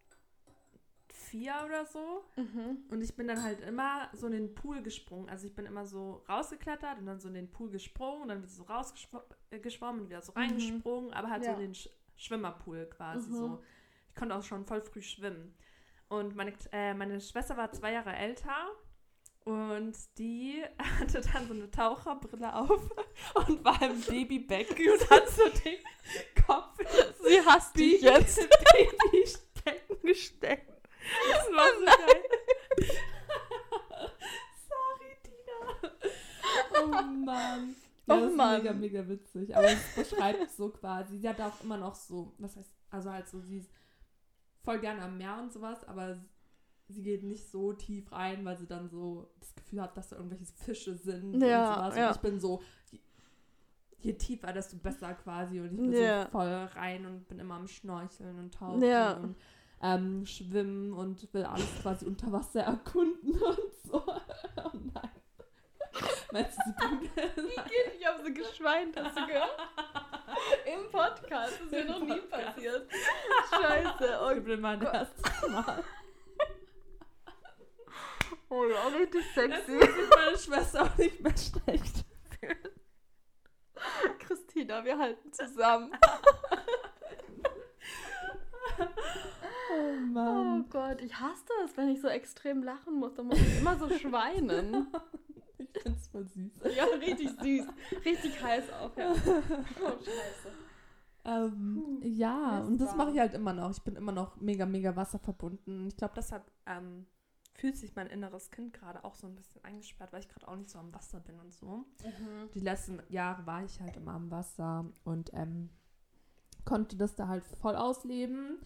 vier oder so Mhm. und ich bin dann halt immer so in den Pool gesprungen. Also ich bin immer so rausgeklettert und dann so in den Pool gesprungen, dann wieder so rausgeschwommen und wieder so Mhm. reingesprungen, aber halt Ja. so in den Sch Schwimmerpool quasi Mhm. so. Ich konnte auch schon voll früh schwimmen. Und meine, äh, meine Schwester war zwei Jahre älter und die hatte dann so eine Taucherbrille auf und war im Babybecken und hat so den Kopf Sie hasst dich Baby- jetzt. Baby stecken. gesteckt. Das war so geil. Sorry, Tina. Oh Mann. Ja, Oh das ist Mann. mega, mega witzig. Aber es beschreibt so quasi. Sie hat auch immer noch so, was heißt, also halt so, sie ist voll gerne am Meer und sowas, aber sie geht nicht so tief rein, weil sie dann so das Gefühl hat, dass da irgendwelche Fische sind Ja, und sowas. ja. Und ich bin so, je, je tiefer, desto besser quasi. Und ich bin Ja. so voll rein und bin immer am Schnorcheln und tauchen Ja. und ähm, schwimmen und will alles quasi unter Wasser erkunden und so. Oh nein. Meinst du, sie bringt Ich habe so geschweint, hast du gehört? Im Podcast. Das ist mir noch nie passiert. Scheiße. Oh, Ich bin mein erstes Mal. oh ja, richtig Es sexy. ist meine Schwester auch nicht mehr schlecht. Christina, wir halten zusammen. Oh Oh Mann. Gott, ich hasse das, wenn ich so extrem lachen muss. Dann muss ich immer so schweinen. Ich find's voll süß. Ja, richtig süß. Richtig heiß auch, ja. Oh, scheiße. Ähm, ja, Mist, und das mache ich halt immer noch. Ich bin immer noch mega, mega wasserverbunden. Ich glaube, deshalb ähm, fühlt sich mein inneres Kind gerade auch so ein bisschen eingesperrt, weil ich gerade auch nicht so am Wasser bin und so. Die letzten Jahre war ich halt immer am Wasser und ähm, konnte das da halt voll ausleben.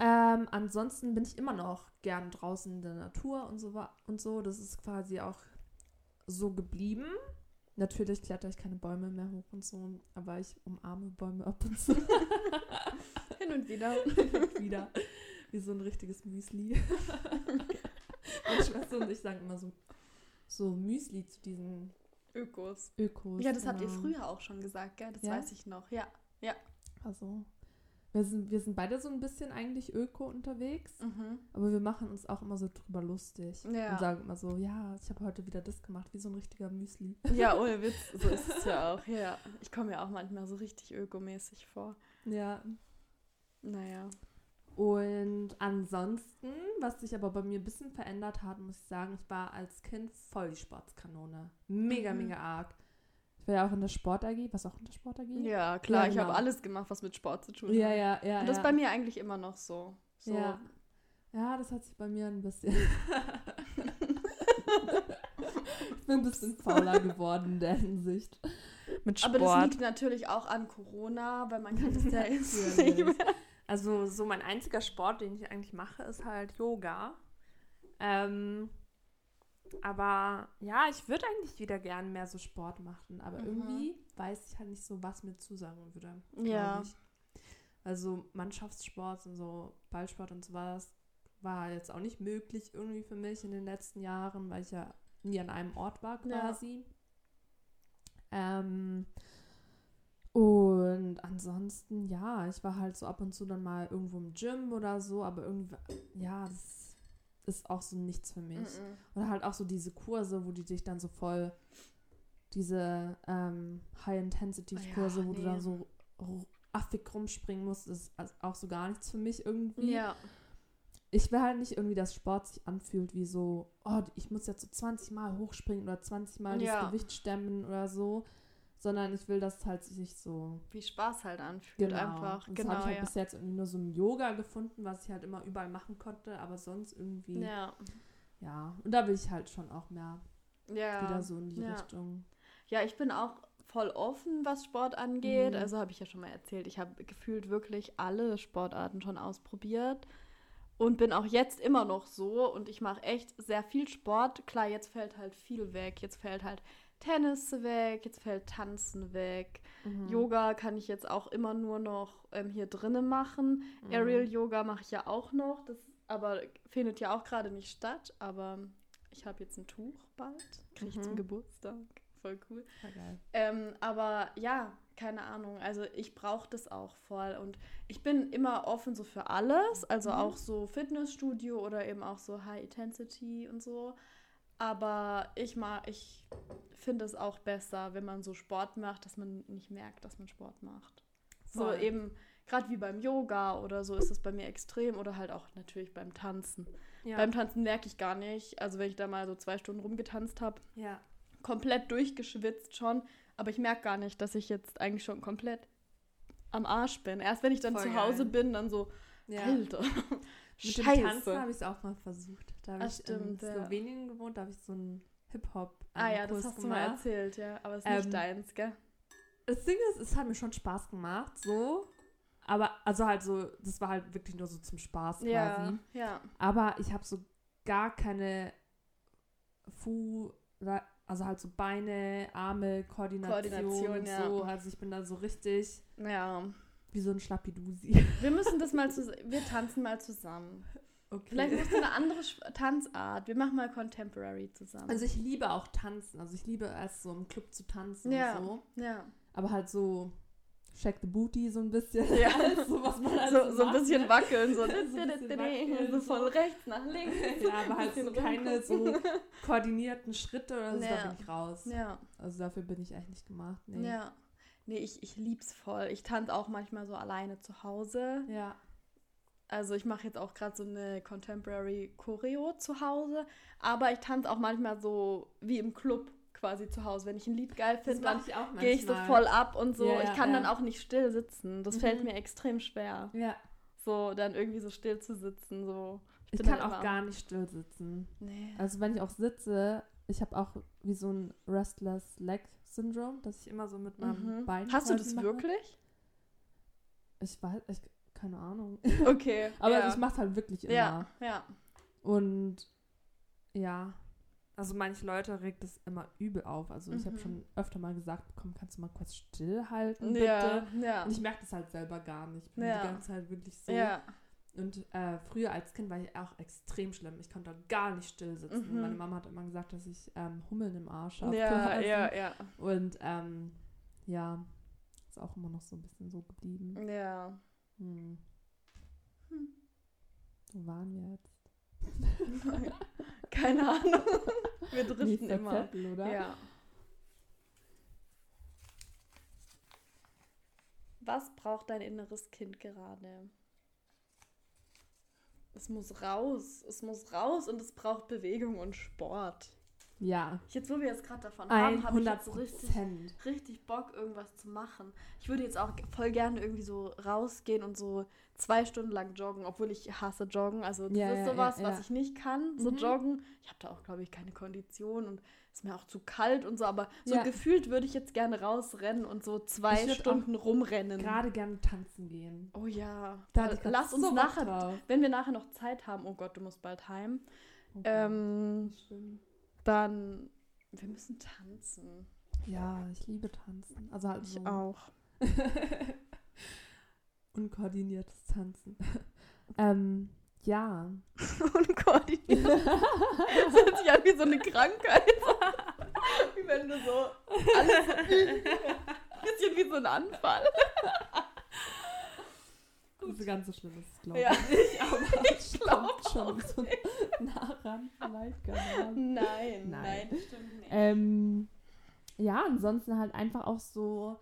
Ähm, ansonsten bin ich immer noch gern draußen in der Natur und so, und so. Das ist quasi auch so geblieben. Natürlich kletter ich keine Bäume mehr hoch und so, aber ich umarme Bäume ab und zu Hin und wieder. wieder. Wie so ein richtiges Müsli. Meine Schwester und ich sagen immer so, so Müsli zu diesen Ökos. Ökos. Ja, das habt ihr genau. früher auch schon gesagt, gell? Das Ja? weiß ich noch. Ja. Also, wir sind, wir sind beide so ein bisschen eigentlich öko unterwegs, Mhm. aber wir machen uns auch immer so drüber lustig. Ja. Und sagen immer so, ja, ich habe heute wieder das gemacht, wie so ein richtiger Müsli. Ja, ohne Witz, so ist es ja auch. Ja, ich komme mir auch manchmal so richtig ökomäßig vor. Ja. Naja. Und ansonsten, was sich aber bei mir ein bisschen verändert hat, muss ich sagen, ich war als Kind voll die Sportskanone. Mega, Mhm. mega arg. Ich war ja auch in der Sport AG. Was auch in der Sport AG? Ja, klar, Ja, ich habe genau. alles gemacht, was mit Sport zu tun ja, hat. ja. ja Und das ja. ist bei mir eigentlich immer noch so. so. Ja. Ja, das hat sich bei mir ein bisschen. ich bin ein bisschen fauler geworden in der Hinsicht. Mit Aber Sport. das liegt natürlich auch an Corona, weil man kann das ja jetzt Natürlich. nicht mehr. Also so mein einziger Sport, den ich eigentlich mache, ist halt Yoga. Ähm, aber ja, ich würde eigentlich wieder gern mehr so Sport machen. Aber Mhm. irgendwie weiß ich halt nicht so, was mir zusagen würde. Ja. Ich. Also Mannschaftssport und so Ballsport und sowas war jetzt auch nicht möglich irgendwie für mich in den letzten Jahren, weil ich ja nie an einem Ort war Ja. quasi. Ähm, und ansonsten, ja, ich war halt so ab und zu dann mal irgendwo im Gym oder so, aber irgendwie, ja, das ist auch so nichts für mich. Mhm. Oder halt auch so diese Kurse, wo die dich dann so voll, diese ähm, High-Intensity-Kurse, Ja, wo du nee. dann so affig rumspringen musst, ist auch so gar nichts für mich irgendwie. Ja. Ich will halt nicht irgendwie, dass Sport sich anfühlt wie so, oh, ich muss jetzt so 20 Mal hochspringen oder 20 Mal Ja. das Gewicht stemmen oder so, sondern ich will, dass es halt sich so Wie Spaß halt anfühlt einfach. Und das genau, habe ich halt ja. bis jetzt irgendwie nur so im Yoga gefunden, was ich halt immer überall machen konnte, aber sonst irgendwie, ja. ja. Und da will ich halt schon auch mehr Ja. wieder so in die ja. Richtung. Ja, ich bin auch voll offen, was Sport angeht. Mhm. Also habe ich ja schon mal erzählt, ich habe gefühlt wirklich alle Sportarten schon ausprobiert und bin auch jetzt immer noch so und ich mache echt sehr viel Sport. Klar, jetzt fällt halt viel weg. Jetzt fällt halt Tennis weg, jetzt fällt Tanzen weg. Mhm. Yoga kann ich jetzt auch immer nur noch ähm, hier drinnen machen. Mhm. Aerial Yoga mache ich ja auch noch, das aber findet ja auch gerade nicht statt, aber ich habe jetzt ein Tuch bald, kriege ich Mhm. zum Geburtstag. Voll cool. Ähm, aber ja, keine Ahnung. Also ich brauche das auch voll. Und ich bin immer offen so für alles. Also Mhm. auch so Fitnessstudio oder eben auch so High Intensity und so. Aber ich mag, ich finde es auch besser, wenn man so Sport macht, dass man nicht merkt, dass man Sport macht. So Voll. eben, gerade wie beim Yoga oder so ist es bei mir extrem oder halt auch natürlich beim Tanzen. Ja. Beim Tanzen merke ich gar nicht, also wenn ich da mal so zwei Stunden rumgetanzt habe, ja. komplett durchgeschwitzt schon, aber ich merke gar nicht, dass ich jetzt eigentlich schon komplett am Arsch bin. Erst wenn ich dann Voll zu Hause geil. bin, dann so, ja. Alter. Mit dem Scheiße. Tanzen habe ich es auch mal versucht. Da habe ich stimmt, in ja. Slowenien gewohnt, da habe ich so einen Hip-Hop ah ja, ähm, das Kurs hast du mal gemacht. erzählt, ja. Aber es ist Ähm, nicht deins, gell? Das Ding ist, es hat mir schon Spaß gemacht, so. Aber, also halt so, das war halt wirklich nur so zum Spaß quasi. Ja, ja. Aber ich habe so gar keine Fu, also halt so Beine, Arme, Koordination, Koordination, und ja. so. Also ich bin da so richtig Ja. Wie so ein Schlappidusi. Wir müssen das mal zusammen. Wir tanzen mal zusammen. Okay. Vielleicht musst du eine andere Tanzart. Wir machen mal Contemporary zusammen. Also ich liebe auch tanzen. Also ich liebe es so im Club zu tanzen Ja. und so. ja. Aber halt so Shake the Booty so ein bisschen. Ja. so was man halt So, so ein bisschen ne? wackeln. So, So bisschen wackeln, so von rechts nach links. Ja, aber halt so keine so koordinierten Schritte oder so, da Ja. bin ich raus. Ja, Also dafür bin ich eigentlich nicht gemacht. Nee. ja. Nee, ich, ich lieb's voll. Ich tanze auch manchmal so alleine zu Hause. Ja. Also ich mache jetzt auch gerade so eine Contemporary Choreo zu Hause, aber ich tanze auch manchmal so wie im Club quasi zu Hause. Wenn ich ein Lied geil finde, dann ich gehe ich so voll ab und so. Ja, ich ja, kann dann ja. auch nicht still sitzen. Das Mhm. fällt mir extrem schwer, Ja. so dann irgendwie so still zu sitzen. So. Ich bin kann dann auch gar nicht still sitzen. Nee. Also wenn ich auch sitze, ich habe auch wie so ein Restless Leg Syndrome, dass ich immer so mit meinem Mhm. Bein Hast du das mache. wirklich? Ich weiß, ich, keine Ahnung. Okay. Aber ja. ich mache es halt wirklich immer. Ja, ja. Und ja, also manche Leute regt es immer übel auf. Also ich habe Mhm. schon öfter mal gesagt, komm, kannst du mal kurz stillhalten, bitte? Ja, ja. Und ich merke das halt selber gar nicht. Ich bin Ja. die ganze Zeit wirklich so. Ja, Und äh, früher als Kind war ich auch extrem schlimm. Ich konnte gar nicht still sitzen. Mhm. Meine Mama hat immer gesagt, dass ich ähm, Hummeln im Arsch habe. ja, ja, ja. Und ähm, ja, ist auch immer noch so ein bisschen so geblieben. Ja. Hm. Hm. Wo waren wir jetzt? Keine Ahnung. Wir driften immer. Zettel, oder? Ja. Was braucht dein inneres Kind gerade? Es muss raus. Es muss raus und es braucht Bewegung und Sport. Ja. Jetzt, wo wir jetzt gerade davon haben, habe ich 100 jetzt so richtig, richtig Bock, irgendwas zu machen. Ich würde jetzt auch voll gerne irgendwie so rausgehen und so zwei Stunden lang joggen, obwohl ich hasse Joggen. Also das Ja, ist sowas, ja, was ja. ich nicht kann, so Mhm. joggen. Ich habe da auch, glaube ich, keine Kondition und ist mir auch zu kalt und so. Aber so Ja. gefühlt würde ich jetzt gerne rausrennen und so zwei Stunden rumrennen. Gerade gerne tanzen gehen. Oh ja. Da grad Lass uns so nachher, drauf. wenn wir nachher noch Zeit haben, oh Gott, du musst bald heim, Okay. ähm, Schlimm. dann, wir müssen tanzen. Ja, ich liebe tanzen. Also halt Ich so auch. unkoordiniertes Tanzen. ähm, ja. Unkoordiniert. Das hört sich an wie so eine Krankheit. wie wenn du so alles so, bisschen wie so ein Anfall. So ganz so schlimm ist es, glaube Ja. ich nicht, aber Ich glaub kommt schon so nah ran, vielleicht. Nein, Nein. nein, stimmt nicht. Ähm, ja, ansonsten halt einfach auch so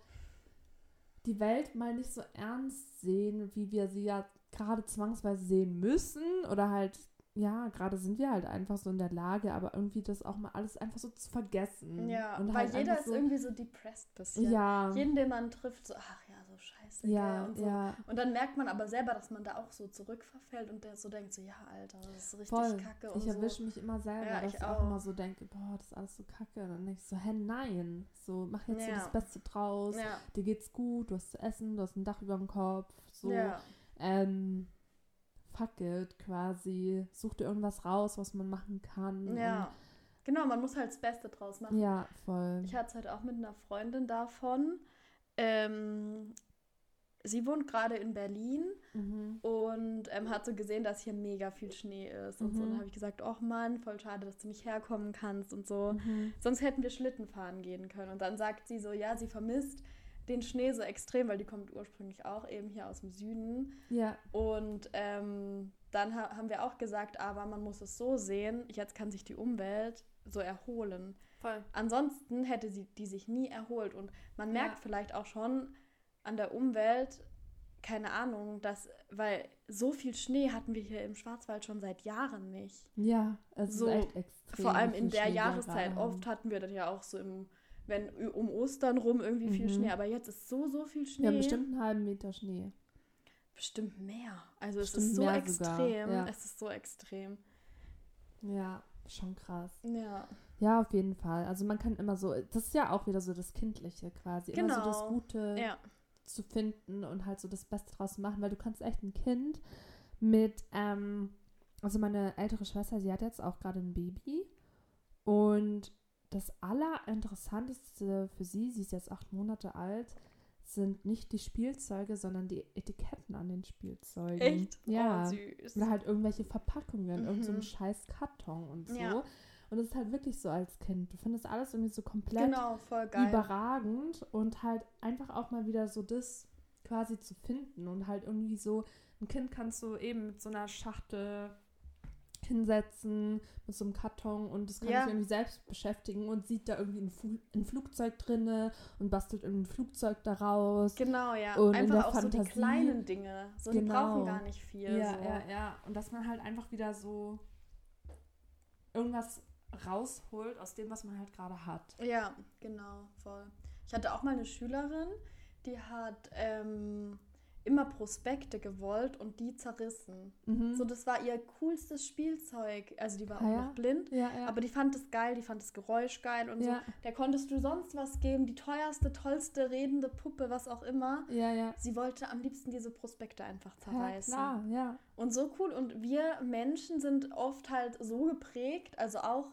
die Welt mal nicht so ernst sehen, wie wir sie ja gerade zwangsweise sehen müssen. Oder halt, ja, gerade sind wir halt einfach so in der Lage, aber irgendwie das auch mal alles einfach so zu vergessen. Ja, Und weil halt jeder ist so, irgendwie so depressed bisschen. Ja, Jeden, den man trifft, so, ach ja, so scheiße. ja, und so. ja. Und dann merkt man aber selber, dass man da auch so zurückverfällt und der so denkt, so, ja, Alter, das ist richtig Voll. kacke Ich erwische so. mich immer selber, Ja, dass ich auch, immer so denke, boah, das ist alles so kacke. Und dann denke ich so, hä, nein. So, mach jetzt so Ja. das Beste draus. Ja, Dir geht's gut, du hast zu essen, du hast ein Dach über dem Kopf. So, ja, ähm, fuck it, quasi. Such dir irgendwas raus, was man machen kann. ja. Genau, man muss halt das Beste draus machen. Ja, voll. Ich hatte es halt auch mit einer Freundin davon. Ähm, sie wohnt gerade in Berlin Mhm. und ähm, hat so gesehen, dass hier mega viel Schnee ist. Und so. Und Mhm. dann habe ich gesagt, ach Mann, voll schade, dass du nicht herkommen kannst und so. Mhm. Sonst hätten wir Schlitten fahren gehen können. Und dann sagt sie so, ja, sie vermisst den Schnee so extrem, weil die kommt ursprünglich auch eben hier aus dem Süden. Ja, Und ähm, dann ha haben wir auch gesagt, aber man muss es so sehen, jetzt kann sich die Umwelt so erholen. voll. Ansonsten hätte sie die sich nie erholt. Und man merkt Ja. vielleicht auch schon an der Umwelt, keine Ahnung, dass, weil so viel Schnee hatten wir hier im Schwarzwald schon seit Jahren nicht. Ja, es So, ist echt extrem. Vor allem in der Schnee Jahreszeit. Oft hatten wir dann ja auch so im, wenn um Ostern rum irgendwie viel Mhm. Schnee, aber jetzt ist so, so viel Schnee. Haben bestimmt einen halben Meter Schnee. Bestimmt mehr. Also es Bestimmt ist so mehr extrem. ja. Es ist so extrem. Ja, schon krass. Ja. Ja, auf jeden Fall. Also man kann immer so, das ist ja auch wieder so das Kindliche quasi. Immer so das Genau. Gute Ja. zu finden und halt so das Beste draus machen, weil du kannst echt ein Kind mit, ähm, also meine ältere Schwester, sie hat jetzt auch gerade ein Baby und das Allerinteressanteste für sie, sie ist jetzt acht Monate alt, sind nicht die Spielzeuge, sondern die Etiketten an den Spielzeugen. Echt? Ja. Oh, süß. Oder halt irgendwelche Verpackungen, irgend so ein Mhm. scheiß Karton und so. Ja. Und es ist halt wirklich so als Kind. Du findest alles irgendwie so komplett Genau, voll geil. überragend und halt einfach auch mal wieder so das quasi zu finden und halt irgendwie so, ein Kind kannst du eben mit so einer Schachtel hinsetzen, mit so einem Karton und das kann Ja. sich irgendwie selbst beschäftigen und sieht da irgendwie ein, Fu ein Flugzeug drinne und bastelt irgendwie ein Flugzeug daraus. Genau, ja. Und in Einfach auch so die Fantasie- kleinen Dinge. So, die Genau. brauchen gar nicht viel. Ja, so. ja, ja. Und dass man halt einfach wieder so irgendwas rausholt aus dem, was man halt gerade hat. Ja, genau, voll. Ich hatte auch mal eine Schülerin, die hat ähm, immer Prospekte gewollt und die zerrissen. Mhm. So, das war ihr coolstes Spielzeug. Also die war Ah, auch ja? noch blind. ja, ja. Aber die fand es geil, die fand das Geräusch geil und ja, so. Da konntest du sonst was geben, die teuerste, tollste, redende Puppe, was auch immer. ja, ja. Sie wollte am liebsten diese Prospekte einfach Ja, zerreißen. klar, ja. Und so cool. Und wir Menschen sind oft halt so geprägt, also auch,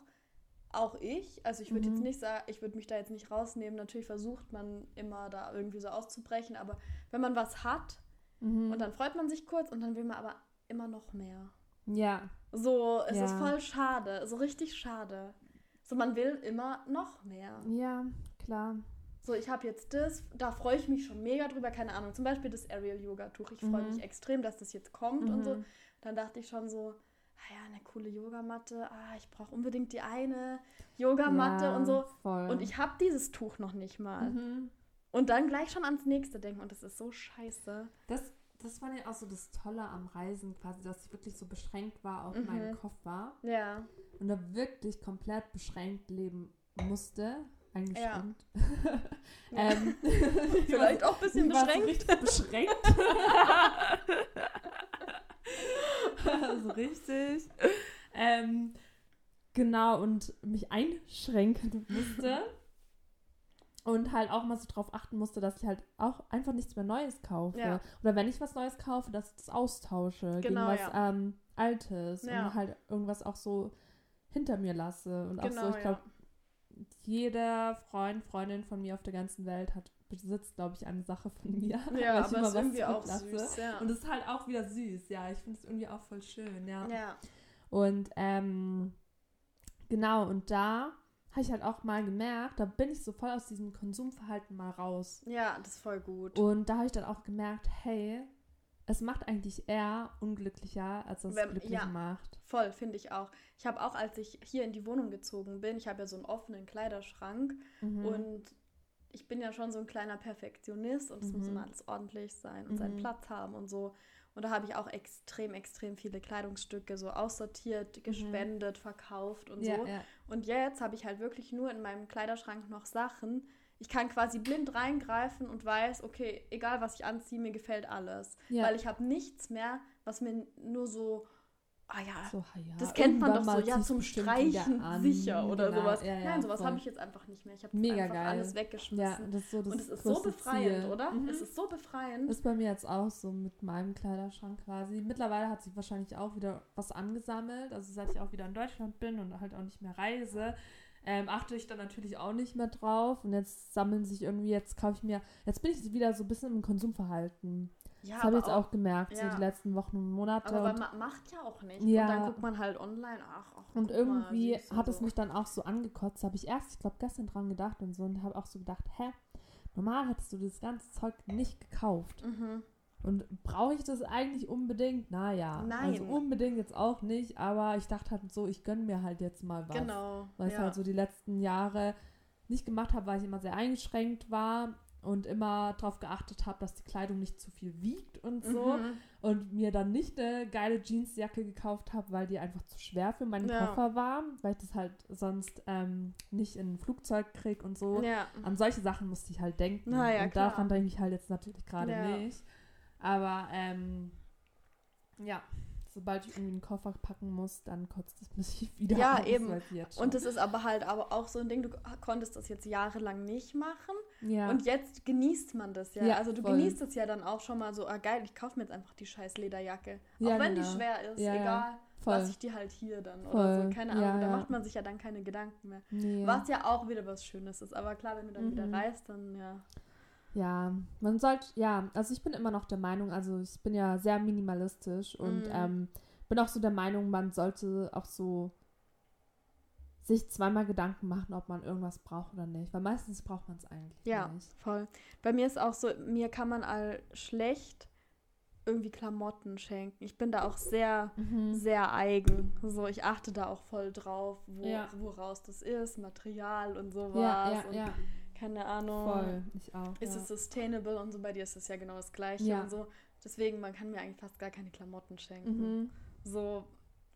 auch ich. Also ich würde Mhm. jetzt nicht sagen, ich würde mich da jetzt nicht rausnehmen. Natürlich versucht man immer da irgendwie so auszubrechen, aber wenn man was hat Mhm. und dann freut man sich kurz und dann will man aber immer noch mehr. ja, So, es Ja. ist voll schade, so richtig schade. So, man will immer noch mehr. ja, klar. So, ich habe jetzt das, da freue ich mich schon mega drüber, keine Ahnung. Zum Beispiel das Aerial Yoga Tuch. Ich freue Mhm. mich extrem, dass das jetzt kommt und so. Mhm. Dann dachte ich schon so, ah ja, eine coole Yogamatte. Ah, ich brauche unbedingt die eine Yogamatte ja, und so. Voll. Und ich habe dieses Tuch noch nicht mal. Mhm. Und dann gleich schon ans nächste denken. Und das ist so scheiße. Das, das war ja auch so das Tolle am Reisen, quasi, dass ich wirklich so beschränkt war auf Mhm. meinen Koffer Ja. und da wirklich komplett beschränkt leben musste. Eingeschränkt. Ja. ähm, Vielleicht auch ein bisschen beschränkt. richtig beschränkt. so richtig. Ähm, genau, und mich einschränken musste. Und halt auch mal so drauf achten musste, dass ich halt auch einfach nichts mehr Neues kaufe. Ja. Oder wenn ich was Neues kaufe, dass ich das austausche gegen Genau, was ja. ähm, Altes. Ja. Und halt irgendwas auch so hinter mir lasse. Und auch Genau, so, ich ja. glaube, jeder Freund, Freundin von mir auf der ganzen Welt hat besitzt, glaube ich, eine Sache von mir. Ja, ich aber immer ist was irgendwie auch zurücklasse. süß. Ja. Und das ist halt auch wieder süß, ja. Ich finde es irgendwie auch voll schön, ja. ja. Und ähm, genau, und da habe ich halt auch mal gemerkt, da bin ich so voll aus diesem Konsumverhalten mal raus. ja, das ist voll gut. Und da habe ich dann auch gemerkt, hey, es macht eigentlich eher unglücklicher, als es Wenn- glücklich ja. macht. Voll, finde ich auch. Ich habe auch, als ich hier in die Wohnung gezogen bin, ich habe ja so einen offenen Kleiderschrank Mhm. und ich bin ja schon so ein kleiner Perfektionist und es muss Mhm. immer alles ordentlich sein und seinen Mhm. Platz haben und so. Und da habe ich auch extrem, extrem viele Kleidungsstücke so aussortiert, gespendet, verkauft und Mhm. ja, so. ja. Und jetzt habe ich halt wirklich nur in meinem Kleiderschrank noch Sachen. Ich kann quasi blind reingreifen und weiß, okay, egal was ich anziehe, mir gefällt alles. Ja. Weil ich habe nichts mehr, was mir nur so, ah ja, So, ja, das kennt man doch so, mal ja, zum Streichen sicher oder Genau, sowas. ja, ja, Nein, sowas habe ich jetzt einfach nicht mehr. Ich habe einfach geil. alles weggeschmissen. das so das und es ist so befreiend, Ziel. oder? Mhm. Es ist so befreiend. Ist bei mir jetzt auch so mit meinem Kleiderschrank quasi. Mittlerweile hat sich wahrscheinlich auch wieder was angesammelt. Also seit ich auch wieder in Deutschland bin und halt auch nicht mehr reise, ähm, achte ich dann natürlich auch nicht mehr drauf. Und jetzt sammeln sich irgendwie, jetzt kaufe ich mir, jetzt bin ich wieder so ein bisschen im Konsumverhalten. Ja, das habe ich jetzt auch gemerkt, so ja. die letzten Wochen und Monate. Aber und man macht ja auch nicht. Ja. Und dann guckt man halt online, ach, ach Und irgendwie mal, hat es so. mich dann auch so angekotzt. Habe ich erst, ich glaube, gestern dran gedacht und so und habe auch so gedacht, hä, normal hättest du das ganze Zeug nicht gekauft. Mhm. Und brauche ich das eigentlich unbedingt? Naja, also Nein. unbedingt jetzt auch nicht, aber ich dachte halt so, ich gönne mir halt jetzt mal was. Genau. Weil ich ja. halt so die letzten Jahre nicht gemacht habe, weil ich immer sehr eingeschränkt war und immer darauf geachtet habe, dass die Kleidung nicht zu viel wiegt und so. Mhm. Und mir dann nicht eine geile Jeansjacke gekauft habe, weil die einfach zu schwer für meinen Ja. Koffer war, weil ich das halt sonst ähm, nicht in ein Flugzeug krieg und so. Ja. An solche Sachen musste ich halt denken. Ja, und klar. daran denke ich halt jetzt natürlich gerade nicht. Aber ähm, ja, sobald ich irgendwie einen Koffer packen muss, dann kotzt es mich wieder Ja, aus, eben. Und das ist aber halt aber auch so ein Ding, du konntest das jetzt jahrelang nicht machen ja. und jetzt genießt man das ja. Ja, also du voll. genießt es ja dann auch schon mal so, ah geil, ich kaufe mir jetzt einfach die scheiß Lederjacke. Ja, auch wenn genau. die schwer ist, Ja, ja. egal, Voll. lasse ich die halt hier dann oder Voll. so. Keine Ja, Ahnung, da ja. macht man sich ja dann keine Gedanken mehr. nee. Was ja auch wieder was Schönes ist. Aber klar, wenn du dann wieder Mhm. reist, dann ja. Ja, man sollte, ja, also ich bin immer noch der Meinung, also ich bin ja sehr minimalistisch und Mhm. ähm, bin auch so der Meinung, man sollte auch so sich zweimal Gedanken machen, ob man irgendwas braucht oder nicht, weil meistens braucht man es eigentlich Ja, nicht. voll. Bei mir ist auch so, mir kann man all schlecht irgendwie Klamotten schenken. Ich bin da auch sehr, Mhm. sehr eigen. So, ich achte da auch voll drauf, wo, Ja. woraus das ist, Material und sowas. Ja, ja, und ja, keine Ahnung. voll, ich auch. Ist ja. es sustainable und so, bei dir ist es ja genau das gleiche Ja. und so. Deswegen, man kann mir eigentlich fast gar keine Klamotten schenken. mhm. So,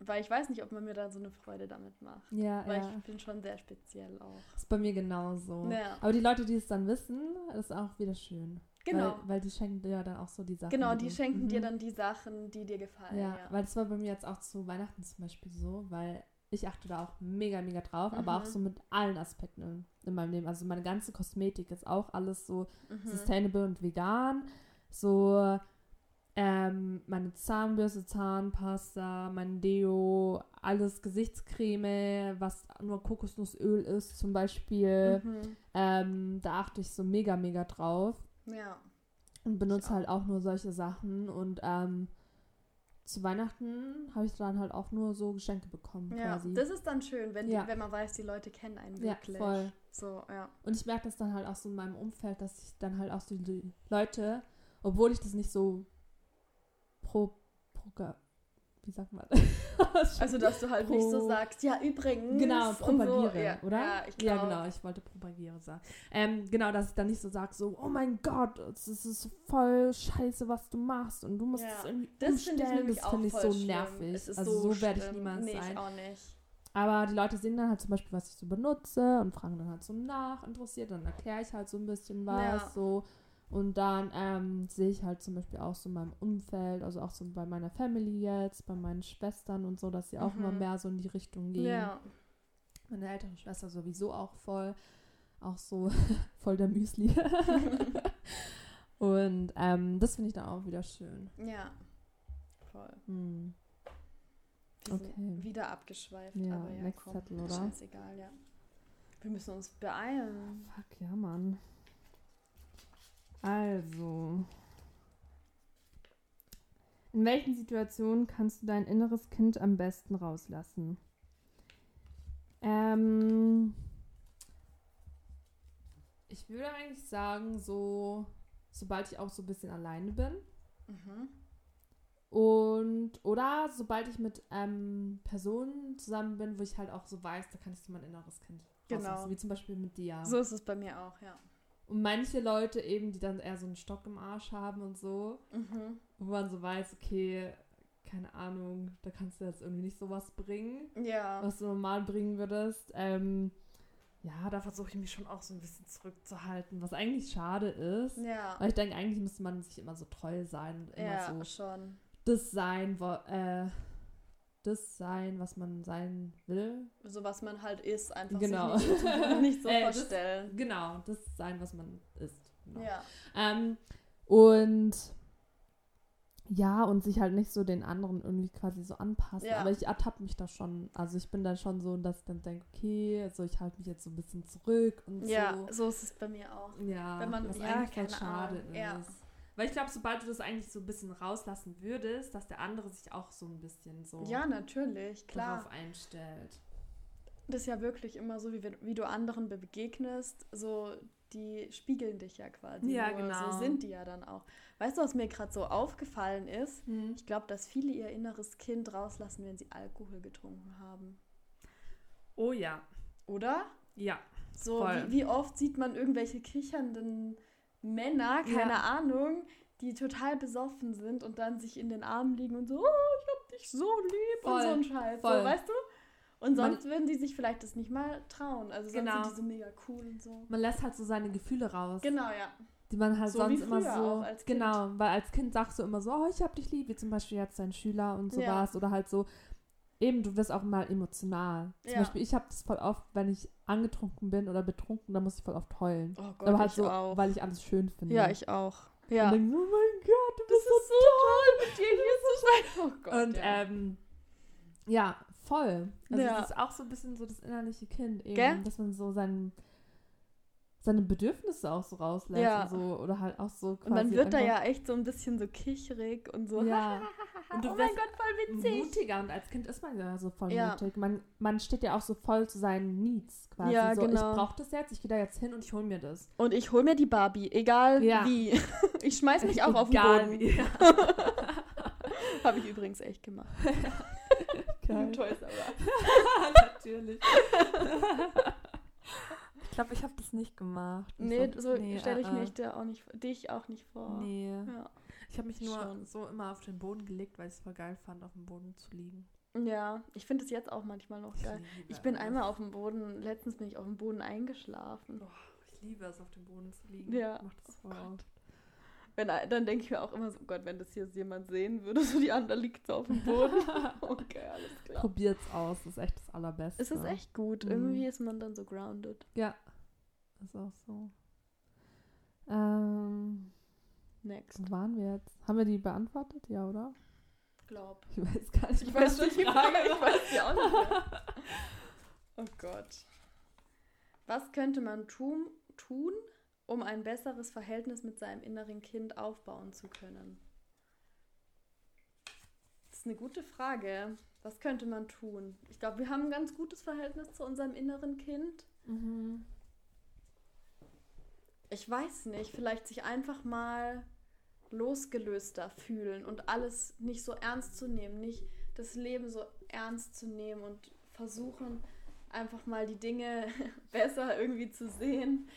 weil ich weiß nicht, ob man mir da so eine Freude damit macht. Ja, Weil ja. ich bin schon sehr speziell auch. Ist bei mir genauso. Ja. Aber die Leute, die es dann wissen, ist auch wieder schön. Genau. Weil, weil die schenken dir ja dann auch so die Sachen. Genau, die schenken dir Mhm. dann die Sachen, die dir gefallen. Ja, Ja, weil das war bei mir jetzt auch zu Weihnachten zum Beispiel so, weil ich achte da auch mega, mega drauf, aber auch Mhm. so mit allen Aspekten in, in meinem Leben. Also meine ganze Kosmetik ist auch alles so Mhm. sustainable und vegan. So ähm, meine Zahnbürste, Zahnpasta, mein Deo, alles Gesichtscreme, was nur Kokosnussöl ist zum Beispiel. Mhm. Ähm, da achte ich so mega, mega drauf Ja. und benutze halt auch nur solche Sachen und ähm, zu Weihnachten habe ich dann halt auch nur so Geschenke bekommen ja, quasi. das ist dann schön, wenn, Ja. die, wenn man weiß, die Leute kennen einen ja, wirklich. voll. So, ja. Und ich merke das dann halt auch so in meinem Umfeld, dass ich dann halt auch so die Leute, obwohl ich das nicht so pro, pro wie sagt man? Also, dass du halt nicht so Pro- sagst, ja, übrigens. Genau, und so. propagiere, ja, oder? Ja, ich Ja, glaub, genau, ich wollte propagiere sagen. Ähm, genau, dass ich dann nicht so sage, so, oh mein Gott, es ist voll scheiße, was du machst und du musst Ja, es irgendwie Das finde ich nämlich das finde ich so schlimm. nervig. Also so, so, werde ich niemals nee, sein. Ich auch nicht. Aber die Leute sehen dann halt zum Beispiel, was ich so benutze und fragen dann halt so nach, interessiert, dann erkläre ich halt so ein bisschen was, Ja. so. Und dann ähm, sehe ich halt zum Beispiel auch so in meinem Umfeld, also auch so bei meiner Family jetzt, bei meinen Schwestern und so, dass sie auch immer Mhm. mehr so in die Richtung gehen. Ja. Meine ältere Schwester sowieso auch voll, auch so voll der Müsli. und ähm, das finde ich dann auch wieder schön. Ja. Voll. Hm. Okay. wieder abgeschweift. Ja, aber ja, next komm, Zettel, oder? Scheißegal, ja. Wir müssen uns beeilen. Fuck, ja, Mann. Also. In welchen Situationen kannst du dein inneres Kind am besten rauslassen? Ähm. Ich würde eigentlich sagen, so, sobald ich auch so ein bisschen alleine bin. Mhm. Und, oder sobald ich mit ähm, Personen zusammen bin, wo ich halt auch so weiß, da kann ich so mein inneres Kind Genau. rauslassen. Wie zum Beispiel mit dir. So ist es bei mir auch, ja. Und manche Leute eben, die dann eher so einen Stock im Arsch haben und so, Mhm. wo man so weiß, okay, keine Ahnung, da kannst du jetzt irgendwie nicht sowas bringen, Ja. was du normal bringen würdest. Ähm, ja, da versuche ich mich schon auch so ein bisschen zurückzuhalten, was eigentlich schade ist. Ja. Weil ich denke, eigentlich müsste man sich immer so treu sein und immer Ja, so schon. das sein, wo, äh, das sein, was man sein will. So was man halt ist, einfach Genau. nicht so, nicht so Äh, das- vorstellen. Genau, das sein, was man ist. Genau. Ja. Ähm, und ja, und sich halt nicht so den anderen irgendwie quasi so anpassen. Ja. Aber ich ertappe mich da schon. Also ich bin da schon so, dass ich dann denke, okay, also ich halte mich jetzt so ein bisschen zurück und Ja, so. so ist es bei mir auch. Ja, Wenn man- was ja, eigentlich keine schade Ahnung, ist. ja. Weil ich glaube, sobald du das eigentlich so ein bisschen rauslassen würdest, dass der andere sich auch so ein bisschen so Ja, natürlich, klar. darauf einstellt. Das ist ja wirklich immer so, wie, wie du anderen begegnest, so die spiegeln dich ja quasi. Ja, nur. genau. So sind die ja dann auch. Weißt du, was mir gerade so aufgefallen ist? Ich glaube, dass viele ihr inneres Kind rauslassen, wenn sie Alkohol getrunken haben. Oh ja, Oder? ja. So, wie, wie oft sieht man irgendwelche kichernden Männer, keine Ja. Ahnung, die total besoffen sind und dann sich in den Armen liegen und so, oh, ich hab dich so lieb und Voll, so ein Scheiß. So, weißt du? Und Man- sonst würden die sich vielleicht das nicht mal trauen. Also sonst Genau. sind die so mega cool und so. Man lässt halt so seine Gefühle raus. Genau, ja. die man halt So sonst immer so. genau, weil als Kind sagst du immer so, oh, ich hab dich lieb, wie zum Beispiel jetzt dein Schüler und Ja. sowas. Oder halt so, eben, du wirst auch mal emotional. Zum Ja. Beispiel, ich habe das voll oft, wenn ich angetrunken bin oder betrunken, dann muss ich voll oft heulen. Oh Gott, Aber halt so, auch. weil ich alles schön finde. ja, ich auch. Und Ja. denk so, oh mein Gott, du Das bist so ist so toll, mit dir hier zu sein. Oh Gott. Und ja. ähm, ja, voll. Also Ja. das ist auch so ein bisschen so das innerliche Kind eben, Gell? dass man so sein, seine Bedürfnisse auch so rauslässt Ja. und so oder halt auch so quasi und dann wird er ja echt so ein bisschen so kicherig und so. Ja. Und du oh mein Gott, voll witzig. mutiger und als Kind ist man ja so voll Ja. mutig. Man, man steht ja auch so voll zu seinen Needs quasi. Ja, so, genau. ich brauche das jetzt, ich gehe da jetzt hin und ich hole mir das. Und ich hol mir die Barbie, egal Ja. wie. Ich schmeiß mich auch auf den Boden. wie. Habe ich übrigens echt gemacht. Geil. Toys R Us. Natürlich. Ich glaube, ich habe das nicht gemacht. Nee, glaub- so nee, stelle ich äh, mir äh. ich dir auch nicht, dich auch nicht vor. Nee. Ja. Ich habe mich nur Schon. so immer auf den Boden gelegt, weil ich es voll geil fand, auf dem Boden zu liegen. ja, ich finde es jetzt auch manchmal noch geil. Ich bin es. einmal auf dem Boden, letztens bin ich auf dem Boden eingeschlafen. Oh, ich liebe es, auf dem Boden zu liegen. Ja. Ich mach das voll Oh. Wenn, dann denke ich mir auch immer so, oh Gott, wenn das hier jemand sehen würde, so die andere liegt so auf dem Boden. Okay, alles klar. Probiert's aus, das ist echt das Allerbeste. Es ist echt gut. Mhm. Irgendwie ist man dann so grounded. Ja, ist auch so. Ähm, Next. wo waren wir jetzt? Haben wir die beantwortet? Ja, oder? Glaub. Ich weiß gar nicht. Ich weiß schon die Frage, ich weiß die auch nicht mehr. Oh Gott. Was könnte man tun, tun, um ein besseres Verhältnis mit seinem inneren Kind aufbauen zu können? Das ist eine gute Frage. Was könnte man tun? Ich glaube, wir haben ein ganz gutes Verhältnis zu unserem inneren Kind. Mhm. Ich weiß nicht, vielleicht sich einfach mal losgelöster fühlen und alles nicht so ernst zu nehmen, nicht das Leben so ernst zu nehmen und versuchen einfach mal die Dinge besser irgendwie zu sehen,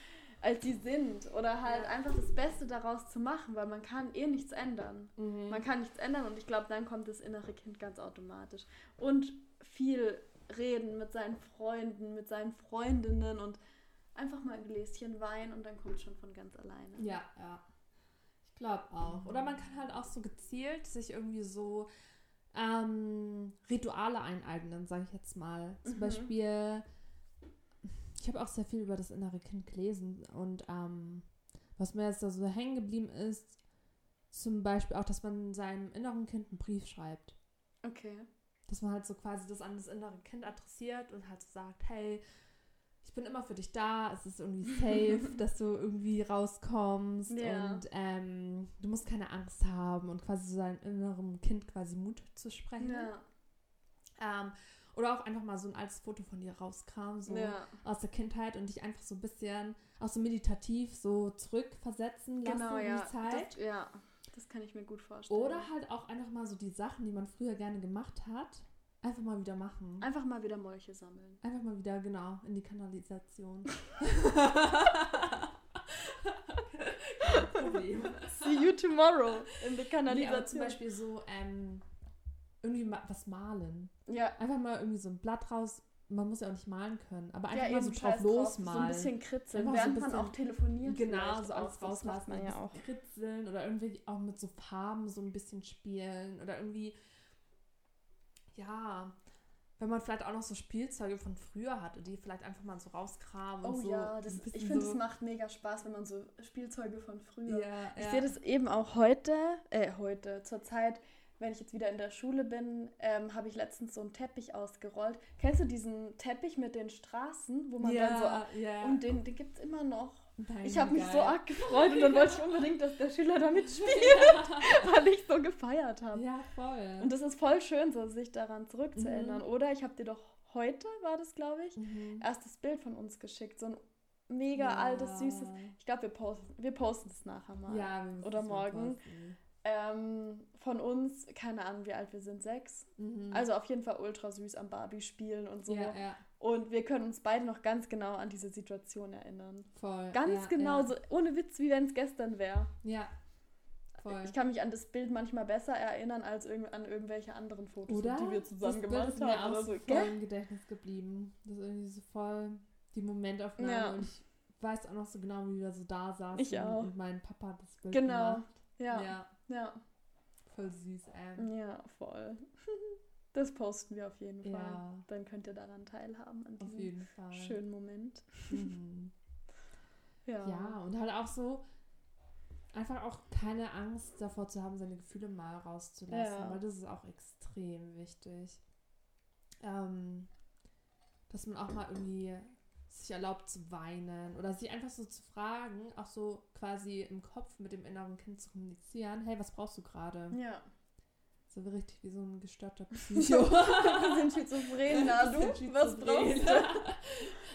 als sie sind oder halt einfach das Beste daraus zu machen, weil man kann eh nichts ändern. Mhm. Man kann nichts ändern und ich glaube, dann kommt das innere Kind ganz automatisch. Und viel reden mit seinen Freunden, mit seinen Freundinnen und einfach mal ein Gläschen Wein und dann kommt schon von ganz alleine. Ja, ja. Ich glaube auch. Oder man kann halt auch so gezielt sich irgendwie so ähm, Rituale eineignen, sage ich jetzt mal. Zum Mhm. Beispiel, ich habe auch sehr viel über das innere Kind gelesen und ähm, was mir jetzt da so hängen geblieben ist, zum Beispiel auch, dass man seinem inneren Kind einen Brief schreibt. Okay. Dass man halt so quasi das an das innere Kind adressiert und halt so sagt, hey, ich bin immer für dich da, es ist irgendwie safe, dass du irgendwie rauskommst Ja. und ähm, du musst keine Angst haben und quasi so seinem inneren Kind quasi Mut zu sprechen. Ja. Ähm, oder auch einfach mal so ein altes Foto von dir rauskramen, so ja. aus der Kindheit und dich einfach so ein bisschen auch so meditativ so zurückversetzen lassen Genau, in die Zeit. Das, ja. Das kann ich mir gut vorstellen. Oder halt auch einfach mal so die Sachen, die man früher gerne gemacht hat, einfach mal wieder machen. einfach mal wieder Molche sammeln. Einfach mal wieder, genau, in die Kanalisation. Problem. See you tomorrow in the Nee, aber zum Kanalisation. Beispiel so, ähm, irgendwie mal was malen. ja. Einfach mal irgendwie so ein Blatt raus. Man muss ja auch nicht malen können, aber einfach ja, mal so drauf losmalen. So ein bisschen kritzeln, Einfach so ein während man bisschen- auch telefoniert. Genau, so alles rauslassen, man ja auch. kritzeln oder irgendwie auch mit so Farben so ein bisschen spielen oder irgendwie, ja, wenn man vielleicht auch noch so Spielzeuge von früher hatte, die vielleicht einfach mal so rauskramen und Oh so. ja, das, ich finde, so, es macht mega Spaß, wenn man so Spielzeuge von früher. Ja, Ich ja. sehe das eben auch heute, äh, heute, zur Zeit, wenn ich jetzt wieder in der Schule bin, ähm, habe ich letztens so einen Teppich ausgerollt. Kennst du diesen Teppich mit den Straßen, wo man dann so. ja, ja. Und den, den gibt es immer noch. Nein, Ich habe mich so arg gefreut und dann wollte ich unbedingt, dass der Schüler da mitspielt, weil ich so gefeiert habe. Ja, voll. Und das ist voll schön, so sich daran zurückzuerinnern. Mhm. Oder ich habe dir doch heute, war das glaube ich, mhm. erstes Bild von uns geschickt. So ein mega Ja. altes, süßes. Ich glaube, wir posten wir posten es nachher mal. Ja, wir Oder morgen. posten. Ähm, von uns, keine Ahnung, wie alt wir sind, sechs. Mhm. Also auf jeden Fall ultra süß am Barbie spielen und so. ja, ja, Und wir können uns beide noch ganz genau an diese Situation erinnern. voll. Ganz ja, genau, so ohne Witz, wie wenn es gestern wäre. ja voll. Ich kann mich an das Bild manchmal besser erinnern als irgend an irgendwelche anderen Fotos, Oder? die wir zusammen das gemacht Bild ist mir haben. auch so. voll im Gedächtnis geblieben. Das ist irgendwie so voll die Momentaufnahme Ja. und ich weiß auch noch so genau, wie wir so da saßen. Ich auch. Und mein Papa hat das Bild Genau. gemacht. Ja, ja. Ja, Voll süß, ey. ja, voll. Das posten wir auf jeden Fall. Ja, Dann könnt ihr daran teilhaben, an auf diesem jeden Fall. schönen Moment. Mhm. Ja. Ja, und halt auch so einfach auch keine Angst davor zu haben, seine Gefühle mal rauszulassen, Ja. weil das ist auch extrem wichtig. Ähm, dass man auch mal irgendwie sich erlaubt zu weinen oder sich einfach so zu fragen, auch so quasi im Kopf mit dem inneren Kind zu kommunizieren, hey, was brauchst du gerade? Ja. So richtig wie so ein gestörter Psycho. Wir sind schizophren, na du? Was brauchst du?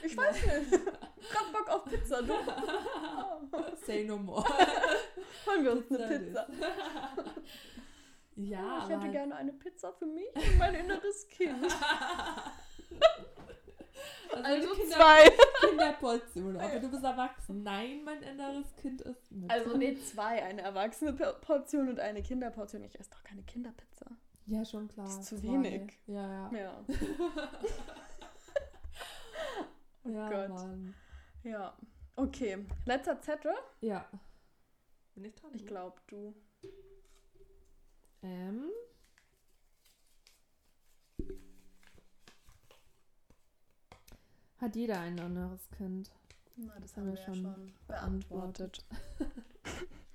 Ich weiß nicht. Grad Bock auf Pizza, du? Say no more. Holen wir uns eine Pizza ja, ich hätte gerne eine Pizza für mich und mein inneres Kind. Also Kinder, zwei. Kinderportion, aber du bist erwachsen. Nein, mein inneres Kind ist mit. Also nee, zwei. Eine erwachsene Portion und eine Kinderportion. Ich esse doch keine Kinderpizza. Ja, schon klar. Das ist zu zwei. wenig. Ja, ja. Ja. Oh ja, Gott. Mann. Ja. Okay. Letzter Zettel. Ja. Bin ich dran? Ich glaube, du. Ähm. Hat jeder ein inneres Kind? Na, das haben haben wir wir ja schon schon beantwortet.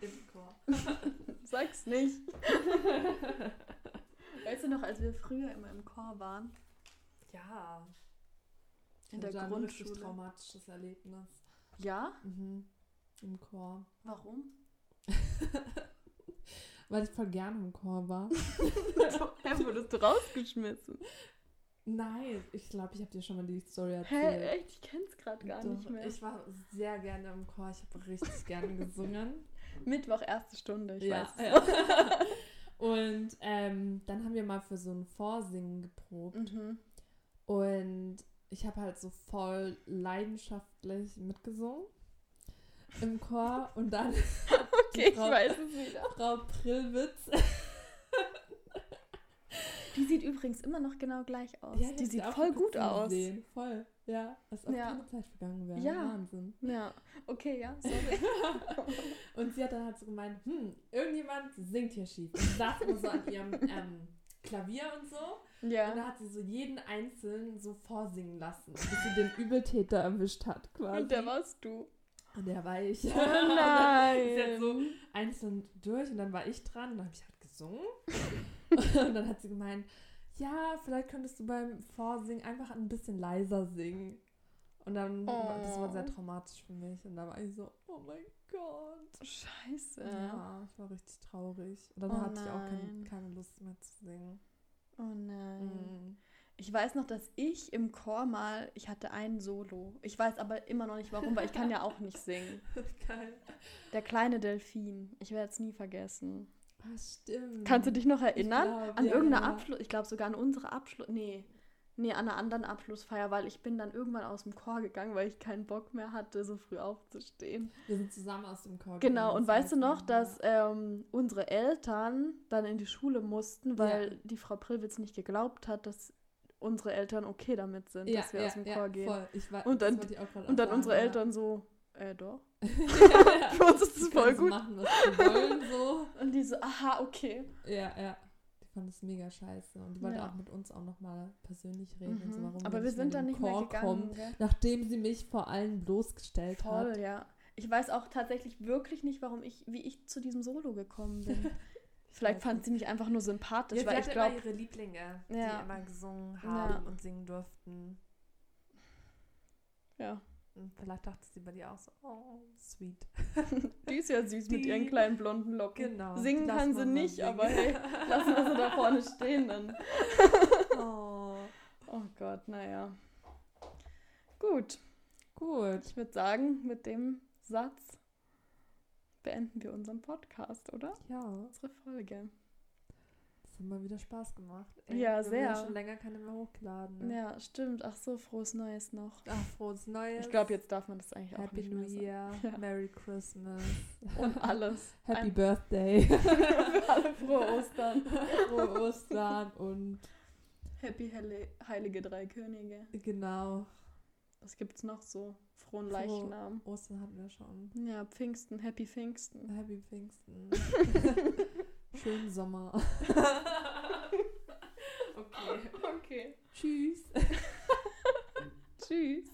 Im Chor. Sag's nicht. weißt du noch, als wir früher immer im Chor waren? Ja. In der da ein richtig Grundschule. traumatisches Erlebnis. Ja? Mhm. Im Chor. Warum? Weil ich voll gerne im Chor war. Hä, wurdest du rausgeschmissen? Nein, ich glaube, ich habe dir schon mal die Story Hä, erzählt. echt? Ich kenn's gerade gar Doch, nicht mehr. Ich war sehr gerne im Chor. Ich habe richtig gerne gesungen. Mittwoch, erste Stunde, ich ja, weiß. Und ähm, dann haben wir mal für so ein Vorsingen geprobt. Mhm. Und ich habe halt so voll leidenschaftlich mitgesungen im Chor. Und dann Okay, ich Frau- weiß es wieder. Frau Prillwitz. Die sieht übrigens immer noch genau gleich aus. Ja, die sieht voll gut aus. gesehen. Voll, ja. Als ob Ja. keine Zeit vergangen wäre. Ja. Wahnsinn. Ja, okay, ja, sorry. Und sie hat dann halt so gemeint, hm, irgendjemand singt hier schief. Und saß immer so an ihrem ähm, Klavier und so. Und ja. da hat sie so jeden Einzelnen so vorsingen lassen, bis sie den Übeltäter erwischt hat, quasi. Und der warst du. Und der war ich. Oh Und dann ist sie halt nein. so einzeln durch und dann war ich dran. Dann habe ich halt gesungen. und dann hat sie gemeint, ja, vielleicht könntest du beim Vorsingen einfach ein bisschen leiser singen. Und dann, war- das war sehr Oh. traumatisch für mich. Und da war ich so, oh mein Gott. Scheiße. Ja, ich war richtig traurig. Und dann Oh hatte ich auch kein, nein. keine Lust mehr zu singen. Oh nein. Mhm. Ich weiß noch, dass ich im Chor mal, ich hatte ein Solo. Ich weiß aber immer noch nicht warum, weil ich kann ja auch nicht singen. Geil. Der kleine Delfin. Ich werde es nie vergessen. Ah, stimmt. Kannst du dich noch erinnern? glaub, an ja, irgendeine ja. Abschluss, ich glaube sogar an unsere Abschluss, nee, nee, an einer anderen Abschlussfeier, weil ich bin dann irgendwann aus dem Chor gegangen, weil ich keinen Bock mehr hatte, so früh aufzustehen. Wir sind zusammen aus dem Chor Genau, gegangen, und das weißt du noch, dass ähm, unsere Eltern dann in die Schule mussten, weil Ja. die Frau Prillwitz nicht geglaubt hat, dass unsere Eltern okay damit sind, dass wir aus dem Chor gehen. Voll. Ich war, Und dann- Und dann unsere Eltern so, äh, doch. Ja. Für uns ist das Die voll gut. machen, was sie wollen, so. Und die so, aha, okay. Ja, ja. Die fand es mega scheiße. Und die wollte Ja. auch mit uns auch nochmal persönlich reden. Und so, Mhm. warum Aber wir wir sind dann nicht den mehr Chor gegangen. kommen, nachdem sie mich vor allen bloßgestellt Voll, hat. ja. Ich weiß auch tatsächlich wirklich nicht, warum ich, wie ich zu diesem Solo gekommen bin. Vielleicht fand sie mich einfach nur sympathisch, Ja, weil sie ich glaube, ihre Lieblinge, Ja. die immer gesungen Ja. haben und singen durften. ja, Und vielleicht dachte sie bei dir auch so, oh, sweet. die ist ja süß mit Die- ihren kleinen blonden Locken. Genau. Singen kann sie nicht, singen. aber hey, lassen wir sie da vorne stehen dann. oh. Oh Gott, naja. Gut, Gut. ich würde sagen, mit dem Satz beenden wir unseren Podcast, oder? Ja, Unsere Folge. Hat mal wieder Spaß gemacht. Ja, wir haben sehr. Schon länger keine mehr hochgeladen. Ne? Ja, stimmt. Ach so, frohes Neues noch. Ach, frohes Neues. Ich glaube, jetzt darf man das eigentlich auch Happy nicht New mehr sagen. Year, Ja. Merry Christmas, Und alles. Happy Ein- Birthday, alle frohe Ostern. frohe Ostern und Happy Helle, Heilige Drei Könige. genau. Was gibt's noch so? Frohen Froh- Leichnam. Ostern hatten wir schon. Ja, Pfingsten, Happy Pfingsten. Happy Pfingsten. Schönen Sommer. okay. Okay. Tschüss. Tschüss.